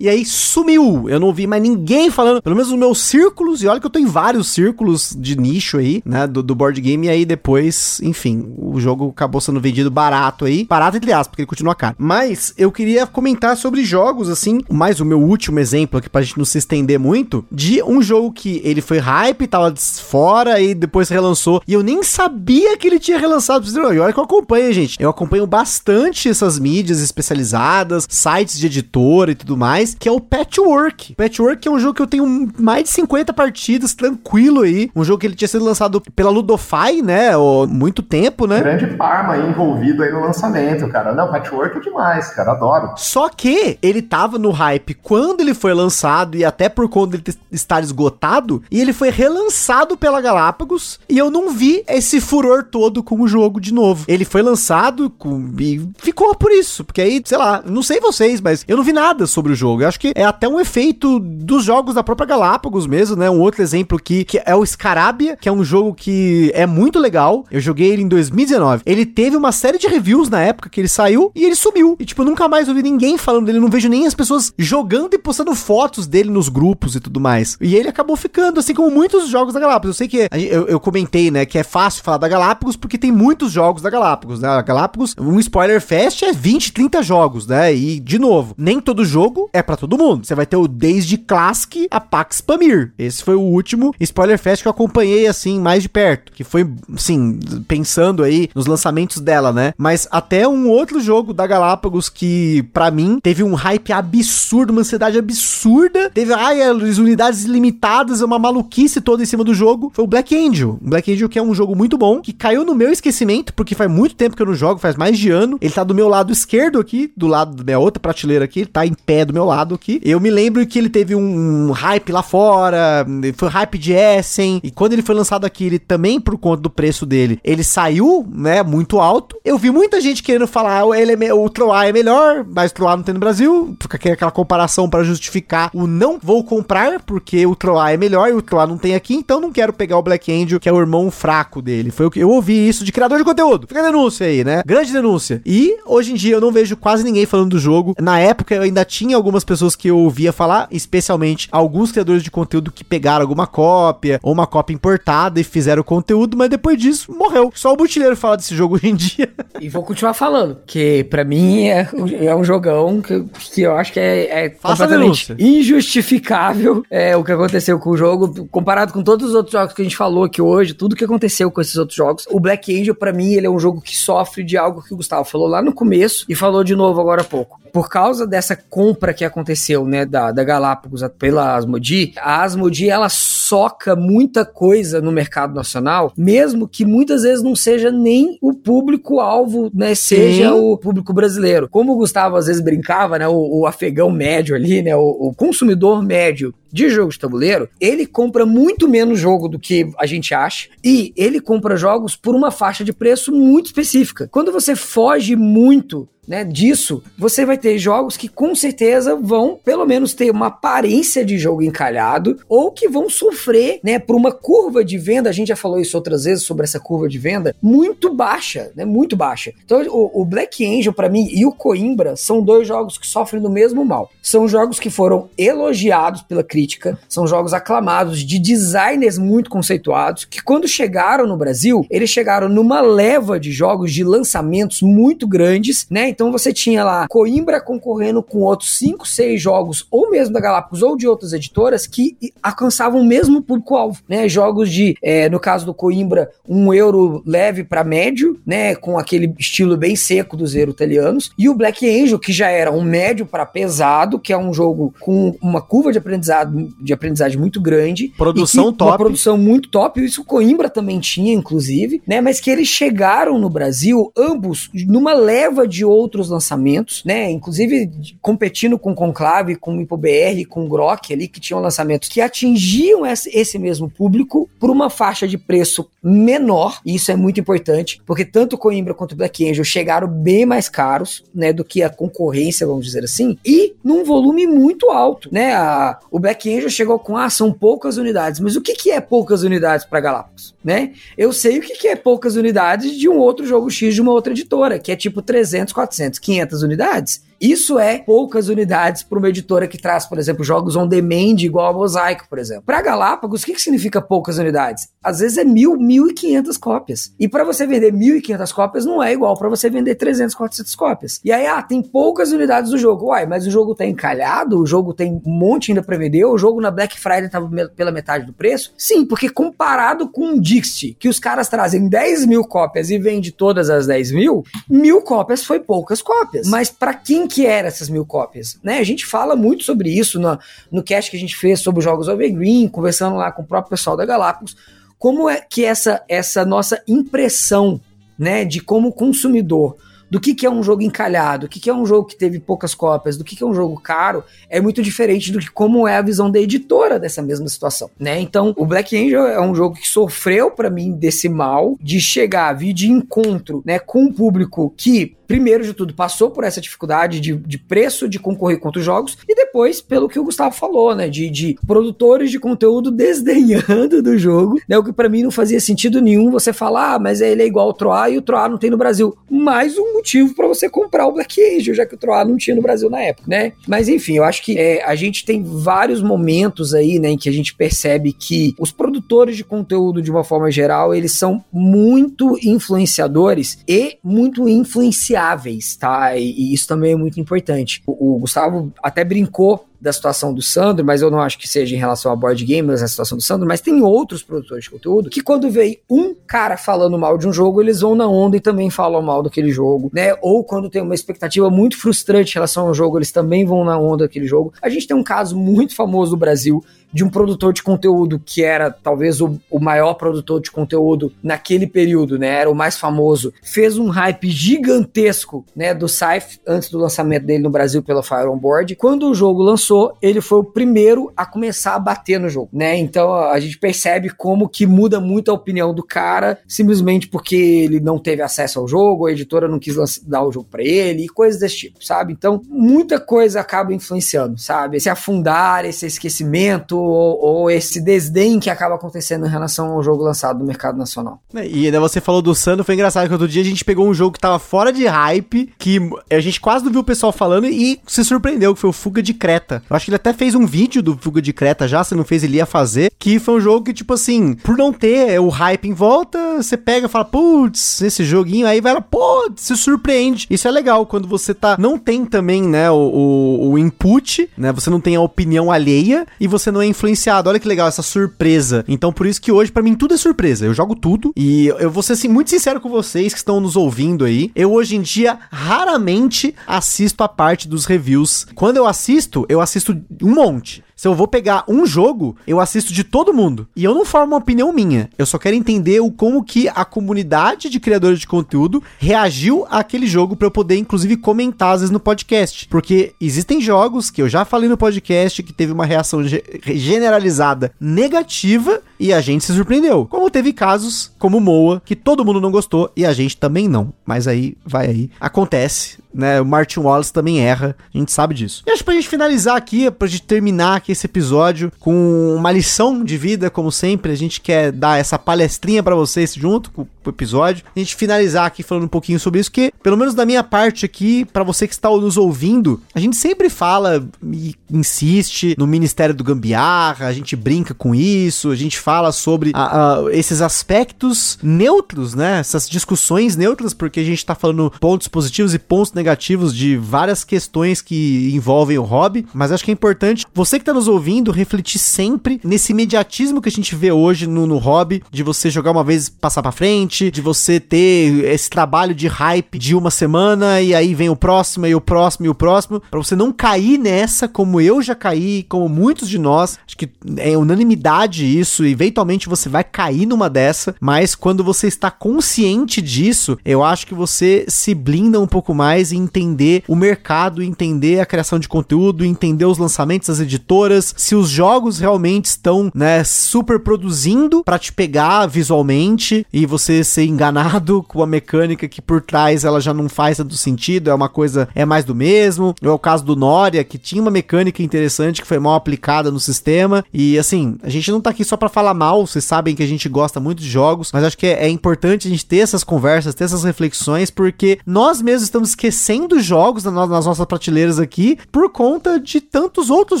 e aí sumiu. Eu não vi mais ninguém falando, pelo menos nos meus círculos, e olha que eu tô em vários círculos de nicho aí, né, do, do board game, e aí depois, enfim, o jogo acabou sendo vendido barato aí, barato entre aspas, porque ele continua caro. Mas eu queria comentar sobre jogos, assim, mais o meu último exemplo aqui pra gente não se estender muito, de um jogo que ele foi hype, tava fora e depois relançou, e eu nem sabia que ele tinha relançado. E olha que eu acompanho, gente. Eu acompanho bastante essas mídias especializadas, sites de editora e tudo mais, que é o Patchwork. Patchwork é um jogo que eu tenho mais de 50 partidas, tranquilo aí. Um jogo que ele tinha sido lançado pela Ludofy, né? Há muito tempo, né? Grande Parma aí envolvido aí no lançamento, cara. Não, Patchwork é demais, cara. Adoro. Só que ele tava no hype quando ele foi lançado e até por conta dele estar esgotado, e ele foi relançado pela Galápagos e eu não vi esse furor todo com o jogo de novo. Ele foi lançado com, e ficou por isso, porque aí, sei lá, não sei vocês, mas eu não vi nada sobre o jogo. Eu acho que é até um efeito dos jogos da própria Galápagos mesmo, né? Um outro exemplo aqui, que é o Scarabia, que é um jogo que é muito legal. Eu joguei ele em 2019. Ele teve uma série de reviews na época que ele saiu e ele sumiu. E, tipo, nunca mais ouvi ninguém falando dele. Não vejo nem as pessoas jogando e postando fotos dele nos grupos e tudo mais. E ele acabou ficando, assim como muitos jogos da Galápagos. Eu sei que eu, eu comentei, né, que é fácil falar da Galápagos porque tem muitos jogos da Galápagos, né? A Galápagos, um spoiler fest é 20, 30 jogos, né? E, de novo, nem todo jogo é para todo mundo. Você vai ter o desde Classic a Pax Pamir. Esse foi o último spoiler fest que eu acompanhei, assim, mais de perto. Que foi, assim, pensando aí nos lançamentos dela, né? Mas até um outro jogo da Galápagos que, para mim, teve um hype absurdo, uma ansiedade absurda. Teve, ai, as unidades limitadas, uma maluquice toda em cima do jogo. Foi o Black Angel. O Black Angel que é um jogo muito bom, que caiu no meu esquecimento, porque faz muito tempo que eu não jogo, faz mais de ano. Ele tá do meu lado esquerdo aqui, do lado da minha outra prateleira aqui, ele tá em pé do meu lado aqui. Eu me lembro que ele teve um hype lá fora, foi hype de Essen, e quando ele foi lançado aqui, ele também, por conta do preço dele, ele saiu, né, muito alto. Eu vi muita gente querendo falar, ah, ele é, o Troá é melhor, mas Troá não tem no Brasil, fica aquela comparação para justificar o não vou comprar, porque o Troá é melhor e o Troá não tem aqui, então não quero pegar o Black Angel Que é o irmão fraco dele. Foi o que eu ouvi isso de criador de conteúdo. Fica a denúncia aí, né? Grande denúncia. E hoje em dia eu não vejo quase ninguém falando do jogo. Na época eu ainda tinha algumas pessoas que eu ouvia falar, especialmente alguns criadores de conteúdo que pegaram alguma cópia ou uma cópia importada e fizeram conteúdo, mas depois disso morreu. Só o Butileiro fala desse jogo hoje em dia. E vou continuar falando, que para mim é, é um jogão que, que eu acho que é, é completamente injustificável é, o que aconteceu com o jogo, comparado com todos os outros jogos que a gente falou aqui hoje, tudo que aconteceu com esses outros jogos. O Black Angel, para mim, ele é um jogo que sofre de algo que o Gustavo falou lá no começo e falou de novo agora há pouco por causa dessa compra que aconteceu, né, da, da Galápagos pela Asmodi, a Asmodi ela soca muita coisa no mercado nacional, mesmo que muitas vezes não seja nem o público-alvo, né, seja Sim. o público brasileiro. Como o Gustavo às vezes brincava, né, o, o afegão médio ali, né, o, o consumidor médio de jogos de tabuleiro, ele compra muito menos jogo do que a gente acha e ele compra jogos por uma faixa de preço muito específica. Quando você foge muito né, disso, você vai ter jogos que com certeza vão, pelo menos, ter uma aparência de jogo encalhado ou que vão sofrer, né, por uma curva de venda. A gente já falou isso outras vezes sobre essa curva de venda muito baixa, né, muito baixa. Então, o, o Black Angel para mim e o Coimbra são dois jogos que sofrem do mesmo mal. São jogos que foram elogiados pela crítica, são jogos aclamados de designers muito conceituados que quando chegaram no Brasil, eles chegaram numa leva de jogos de lançamentos muito grandes, né? Então você tinha lá Coimbra concorrendo com outros 5, 6 jogos, ou mesmo da Galápagos ou de outras editoras, que alcançavam o mesmo público-alvo, né? Jogos de, é, no caso do Coimbra, um euro leve para médio, né? Com aquele estilo bem seco dos euro italianos. E o Black Angel, que já era um médio para pesado, que é um jogo com uma curva de aprendizado de aprendizagem muito grande. Produção top. Uma produção muito top. Isso o Coimbra também tinha, inclusive, né? Mas que eles chegaram no Brasil, ambos, numa leva de outros outros lançamentos, né? Inclusive competindo com Conclave, com IpoBR, com Grok ali, que tinham lançamentos que atingiam esse mesmo público por uma faixa de preço menor, e isso é muito importante, porque tanto Coimbra quanto Black Angel chegaram bem mais caros, né, do que a concorrência, vamos dizer assim, e num volume muito alto, né? A, o Black Angel chegou com, ah, são poucas unidades, mas o que, que é poucas unidades para Galápagos, né? Eu sei o que, que é poucas unidades de um outro jogo X de uma outra editora, que é tipo 300, 400 400, 500 unidades. Isso é poucas unidades para uma editora que traz, por exemplo, jogos on demand igual a Mosaico, por exemplo. Para Galápagos, o que, que significa poucas unidades? Às vezes é mil, mil e quinhentas cópias. E para você vender mil e quinhentas cópias não é igual para você vender 300, 400 cópias. E aí, ah, tem poucas unidades do jogo. Uai, mas o jogo tá encalhado, o jogo tem um monte ainda para vender, o jogo na Black Friday tava pela metade do preço? Sim, porque comparado com um Dixie, que os caras trazem 10 mil cópias e vende todas as 10 mil, mil cópias foi poucas cópias. Mas para quem que eram essas mil cópias? Né? A gente fala muito sobre isso no, no cast que a gente fez sobre os jogos Evergreen, conversando lá com o próprio pessoal da Galápagos, como é que essa, essa nossa impressão né, de como consumidor do que, que é um jogo encalhado, o que, que é um jogo que teve poucas cópias, do que, que é um jogo caro, é muito diferente do que como é a visão da editora dessa mesma situação, né? Então, o Black Angel é um jogo que sofreu para mim desse mal de chegar, vir de encontro, né, com um público que primeiro de tudo, passou por essa dificuldade de, de preço de concorrer contra os jogos, e depois, pelo que o Gustavo falou, né, de, de produtores de conteúdo desdenhando do jogo, né, o que para mim não fazia sentido nenhum você falar, ah, mas ele é igual ao Troar e o Troar não tem no Brasil. Mais um motivo para você comprar o Black Angel, já que o Troar não tinha no Brasil na época, né? Mas enfim, eu acho que é, a gente tem vários momentos aí, né, em que a gente percebe que os produtores de conteúdo, de uma forma geral, eles são muito influenciadores e muito influenciados negociáveis, tá? E, e isso também é muito importante. O, o Gustavo até brincou da situação do Sandro, mas eu não acho que seja em relação a board games a situação do Sandro, mas tem outros produtores de conteúdo que quando vem um cara falando mal de um jogo, eles vão na onda e também falam mal daquele jogo, né? Ou quando tem uma expectativa muito frustrante em relação ao jogo, eles também vão na onda daquele jogo. A gente tem um caso muito famoso no Brasil de um produtor de conteúdo que era talvez o, o maior produtor de conteúdo naquele período, né? Era o mais famoso. Fez um hype gigantesco, né, do Scythe antes do lançamento dele no Brasil pela Fire On Board. Quando o jogo lançou lançou, ele foi o primeiro a começar a bater no jogo, né? Então a gente percebe como que muda muito a opinião do cara, simplesmente porque ele não teve acesso ao jogo, a editora não quis dar o jogo para ele e coisas desse tipo, sabe? Então muita coisa acaba influenciando, sabe? Esse afundar, esse esquecimento ou, ou esse desdém que acaba acontecendo em relação ao jogo lançado no mercado nacional. É, e ainda você falou do Sando, foi engraçado que outro dia a gente pegou um jogo que tava fora de hype, que a gente quase não viu o pessoal falando e se surpreendeu, que foi o Fuga de Creta. Eu acho que ele até fez um vídeo do Fuga de Creta já, se não fez, ele ia fazer, que foi um jogo que, tipo assim, por não ter o hype em volta, você pega e fala, putz, esse joguinho aí vai lá, pô, se surpreende. Isso é legal, quando você tá, não tem também, né, o, o, o input, né, você não tem a opinião alheia e você não é influenciado. Olha que legal essa surpresa. Então, por isso que hoje, para mim, tudo é surpresa. Eu jogo tudo e eu vou ser, assim, muito sincero com vocês que estão nos ouvindo aí. Eu, hoje em dia, raramente assisto a parte dos reviews. Quando eu assisto, eu assisto um monte. Se eu vou pegar um jogo, eu assisto de todo mundo. E eu não formo uma opinião minha. Eu só quero entender o como que a comunidade de criadores de conteúdo reagiu àquele jogo para eu poder, inclusive, comentar às vezes no podcast. Porque existem jogos que eu já falei no podcast que teve uma reação generalizada negativa e a gente se surpreendeu. Como teve casos, como Moa, que todo mundo não gostou e a gente também não. Mas aí, vai aí. Acontece, né? O Martin Wallace também erra, a gente sabe disso. E acho que pra gente finalizar aqui, pra gente terminar aqui esse episódio com uma lição de vida, como sempre, a gente quer dar essa palestrinha para vocês junto com o episódio. A gente finalizar aqui falando um pouquinho sobre isso, que pelo menos da minha parte aqui, para você que está nos ouvindo, a gente sempre fala e insiste no Ministério do Gambiarra, a gente brinca com isso, a gente fala sobre a, a, esses aspectos neutros, né? Essas discussões neutras, porque a gente tá falando pontos positivos e pontos negativos de várias questões que envolvem o hobby, mas acho que é importante você que tá nos ouvindo refletir sempre nesse imediatismo que a gente vê hoje no, no hobby, de você jogar uma vez passar para frente, de você ter esse trabalho de hype de uma semana e aí vem o próximo e o próximo e o próximo, para você não cair nessa como eu já caí, como muitos de nós. Acho que é unanimidade isso e eventualmente você vai cair numa dessa, mas quando você está consciente disso, eu acho que você se blinda um pouco mais em entender o mercado, entender a criação de conteúdo, entender os lançamentos das editoras, se os jogos realmente estão, né, super produzindo para te pegar visualmente e você ser enganado com a mecânica que por trás ela já não faz tanto sentido, é uma coisa, é mais do mesmo. É o caso do Noria, que tinha uma mecânica interessante que foi mal aplicada no sistema. E assim, a gente não tá aqui só para falar mal, vocês sabem que a gente gosta muito de jogos, mas acho que é, é importante a gente ter essas conversas, ter essas reflexões, porque nós mesmos estamos esquecendo jogos nas nossas prateleiras aqui por conta de tantos outros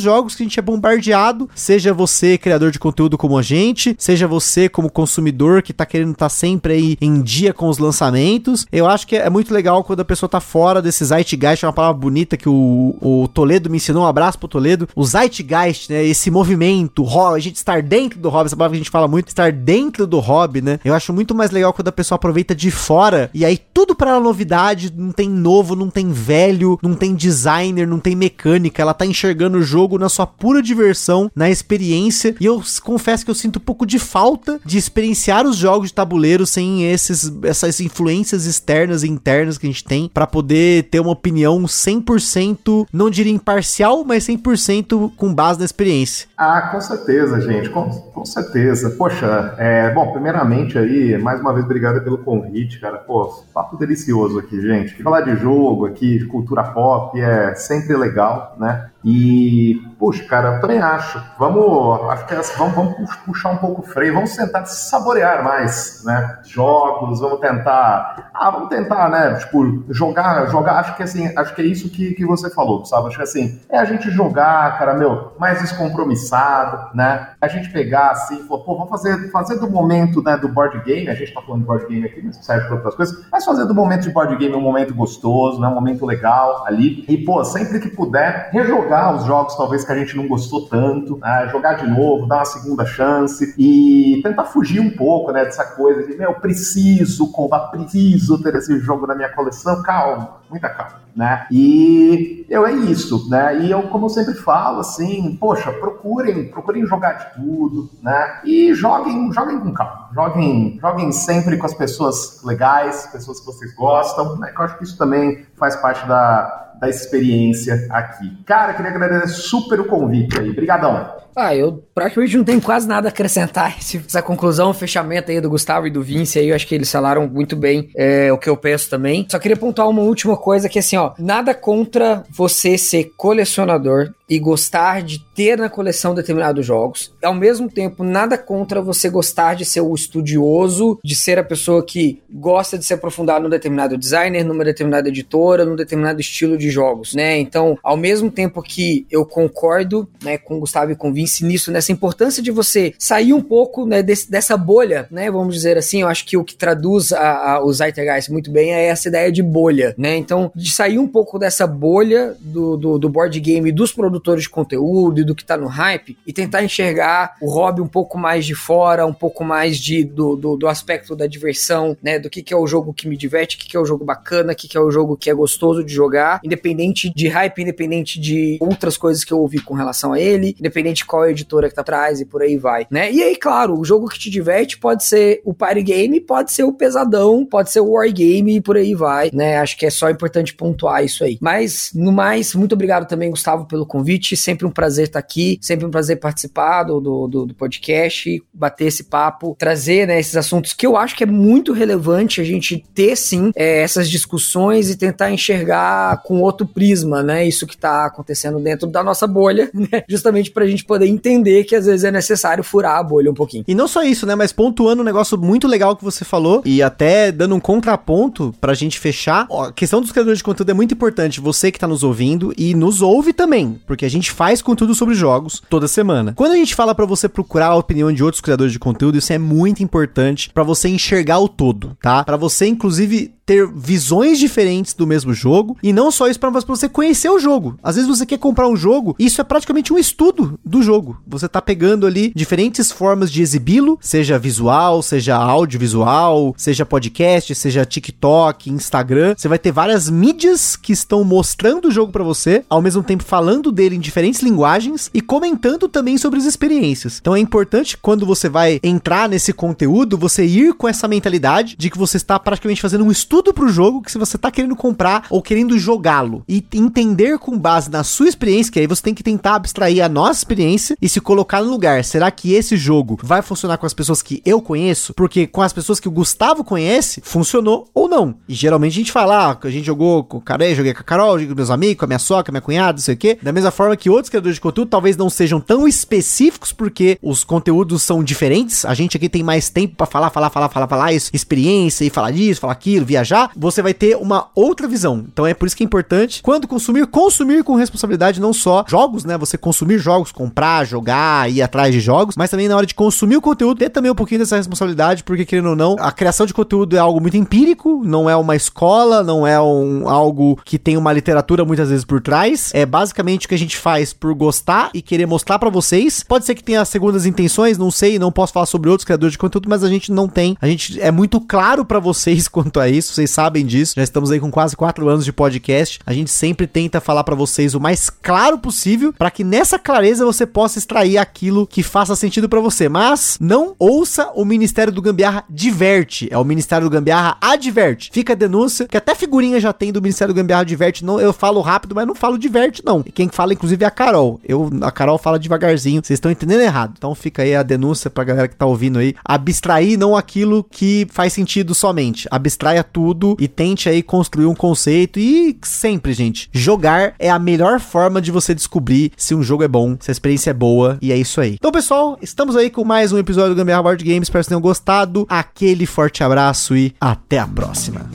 jogos que a gente é bombardeado, seja você criador de conteúdo como a gente, seja você como consumidor que tá querendo estar tá sempre aí em dia com os lançamentos. Eu acho que é muito legal quando a pessoa tá fora desse zeitgeist, é uma palavra bonita que o, o Toledo me ensinou, um abraço pro Toledo. O zeitgeist, né, esse movimento, a gente estar dentro do hobby, essa palavra que a gente fala muito, estar dentro do hobby, né? Eu acho muito mais legal quando a pessoa aproveita de fora e aí tudo para ela é novidade, não tem novo, não tem velho, não tem designer, não tem mecânica, ela tá enxergando o jogo na sua pura diversão, na experiência. E eu confesso que eu sinto um pouco de falta de experienciar os jogos de tabuleiro sem esses essas influências externas e internas que a gente tem para poder ter uma opinião 100%, não diria imparcial, mas 100% com base na experiência. Ah, com certeza, gente, com, com certeza. Poxa, é, bom, primeiramente aí, mais uma vez, obrigado pelo convite, cara. Pô, papo delicioso aqui, gente. Falar de jogo aqui, de cultura pop, é sempre legal, né? E, puxa, cara, eu também acho. Vamos, é, vamos, vamos puxar um pouco o freio, vamos tentar saborear mais, né? Jogos, vamos tentar, ah, vamos tentar, né? Tipo, jogar, jogar. Acho que assim, acho que é isso que, que você falou, sabe? Acho que assim, é a gente jogar, cara, meu, mais descompromissado, né? A gente pegar assim, pô, vamos fazer, fazer do momento, né, do board game. A gente tá falando de board game aqui, mas serve para outras coisas. Mas fazer do momento de board game um momento gostoso, né? Um momento legal ali. E, pô, sempre que puder, rejogar os jogos talvez que a gente não gostou tanto, né? jogar de novo, dar uma segunda chance e tentar fugir um pouco né, dessa coisa de, meu, preciso comprar, preciso ter esse jogo na minha coleção. Calma, muita calma, né? E eu é isso, né? E eu, como eu sempre falo, assim, poxa, procurem, procurem jogar de tudo, né? E joguem, joguem com calma, joguem, joguem sempre com as pessoas legais, pessoas que vocês gostam, né? Que eu acho que isso também faz parte da da experiência aqui. Cara, queria agradecer super o convite aí. Obrigadão. Ah, eu praticamente não tenho quase nada a acrescentar essa conclusão, o fechamento aí do Gustavo e do Vince aí, eu acho que eles falaram muito bem é, o que eu penso também. Só queria pontuar uma última coisa que assim, ó, nada contra você ser colecionador e gostar de ter na coleção determinados jogos. Ao mesmo tempo, nada contra você gostar de ser o estudioso, de ser a pessoa que gosta de se aprofundar num determinado designer, numa determinada editora, num determinado estilo de jogos, né? Então, ao mesmo tempo que eu concordo, né, com o Gustavo e com o Vince nisso, nessa importância de você sair um pouco, né, desse, dessa bolha, né, vamos dizer assim, eu acho que o que traduz a, a, o Zeitgeist muito bem é essa ideia de bolha, né? Então, de sair um pouco dessa bolha do, do, do board game dos produtores de conteúdo e do que tá no hype e tentar enxergar o hobby um pouco mais de fora, um pouco mais de, do, do, do aspecto da diversão, né? Do que, que é o jogo que me diverte, o que, que é o jogo bacana, o que, que é o jogo que é gostoso de jogar, independente de hype, independente de outras coisas que eu ouvi com relação a ele, independente de qual editora tá atrás e por aí vai, né? E aí, claro, o jogo que te diverte pode ser o party game, pode ser o pesadão, pode ser o war game e por aí vai, né? Acho que é só importante pontuar isso aí. Mas, no mais, muito obrigado também, Gustavo, pelo convite convite, sempre um prazer estar aqui, sempre um prazer participar do, do, do podcast, bater esse papo, trazer né, esses assuntos que eu acho que é muito relevante a gente ter sim é, essas discussões e tentar enxergar com outro prisma, né? Isso que está acontecendo dentro da nossa bolha, né? Justamente para a gente poder entender que às vezes é necessário furar a bolha um pouquinho. E não só isso, né? Mas pontuando um negócio muito legal que você falou e até dando um contraponto pra gente fechar, ó, a questão dos criadores de conteúdo é muito importante. Você que tá nos ouvindo e nos ouve também, porque a gente faz conteúdo sobre jogos toda semana. Quando a gente fala para você procurar a opinião de outros criadores de conteúdo, isso é muito importante para você enxergar o todo, tá? Para você inclusive ter visões diferentes do mesmo jogo e não só isso para você conhecer o jogo. Às vezes você quer comprar um jogo, isso é praticamente um estudo do jogo. Você tá pegando ali diferentes formas de exibi-lo, seja visual, seja audiovisual, seja podcast, seja TikTok, Instagram. Você vai ter várias mídias que estão mostrando o jogo para você, ao mesmo tempo falando dele em diferentes linguagens e comentando também sobre as experiências. Então é importante quando você vai entrar nesse conteúdo, você ir com essa mentalidade de que você está praticamente fazendo um estudo tudo pro jogo que se você tá querendo comprar ou querendo jogá-lo e entender com base na sua experiência, que aí você tem que tentar abstrair a nossa experiência e se colocar no lugar. Será que esse jogo vai funcionar com as pessoas que eu conheço? Porque com as pessoas que o Gustavo conhece, funcionou ou não. E geralmente a gente fala, ah, a gente jogou com o cara, joguei com a Carol, joguei com meus amigos, com a minha sogra, com a minha cunhada, não sei o quê. Da mesma forma que outros criadores de conteúdo talvez não sejam tão específicos porque os conteúdos são diferentes. A gente aqui tem mais tempo para falar, falar, falar, falar, falar isso, experiência e falar disso, falar aquilo, viajar viajar, você vai ter uma outra visão. Então é por isso que é importante, quando consumir, consumir com responsabilidade, não só jogos, né? Você consumir jogos, comprar, jogar, ir atrás de jogos, mas também na hora de consumir o conteúdo, ter também um pouquinho dessa responsabilidade, porque querendo ou não, a criação de conteúdo é algo muito empírico, não é uma escola, não é um, algo que tem uma literatura muitas vezes por trás. É basicamente o que a gente faz por gostar e querer mostrar para vocês. Pode ser que tenha segundas intenções, não sei, não posso falar sobre outros criadores de conteúdo, mas a gente não tem. A gente é muito claro para vocês quanto a isso vocês sabem disso. Já estamos aí com quase quatro anos de podcast. A gente sempre tenta falar para vocês o mais claro possível para que nessa clareza você possa extrair aquilo que faça sentido para você. Mas não ouça o Ministério do Gambiarra diverte. É o Ministério do Gambiarra adverte. Fica a denúncia, que até figurinha já tem do Ministério do Gambiarra diverte. Não, eu falo rápido, mas não falo diverte não. E quem fala inclusive é a Carol. Eu, a Carol fala devagarzinho. Vocês estão entendendo errado. Então fica aí a denúncia pra galera que tá ouvindo aí. Abstrair não aquilo que faz sentido somente. Abstraia tudo e tente aí construir um conceito. E sempre, gente, jogar é a melhor forma de você descobrir se um jogo é bom, se a experiência é boa. E é isso aí. Então, pessoal, estamos aí com mais um episódio do Gambiarra Board Games. Espero que vocês tenham gostado. Aquele forte abraço e até a próxima.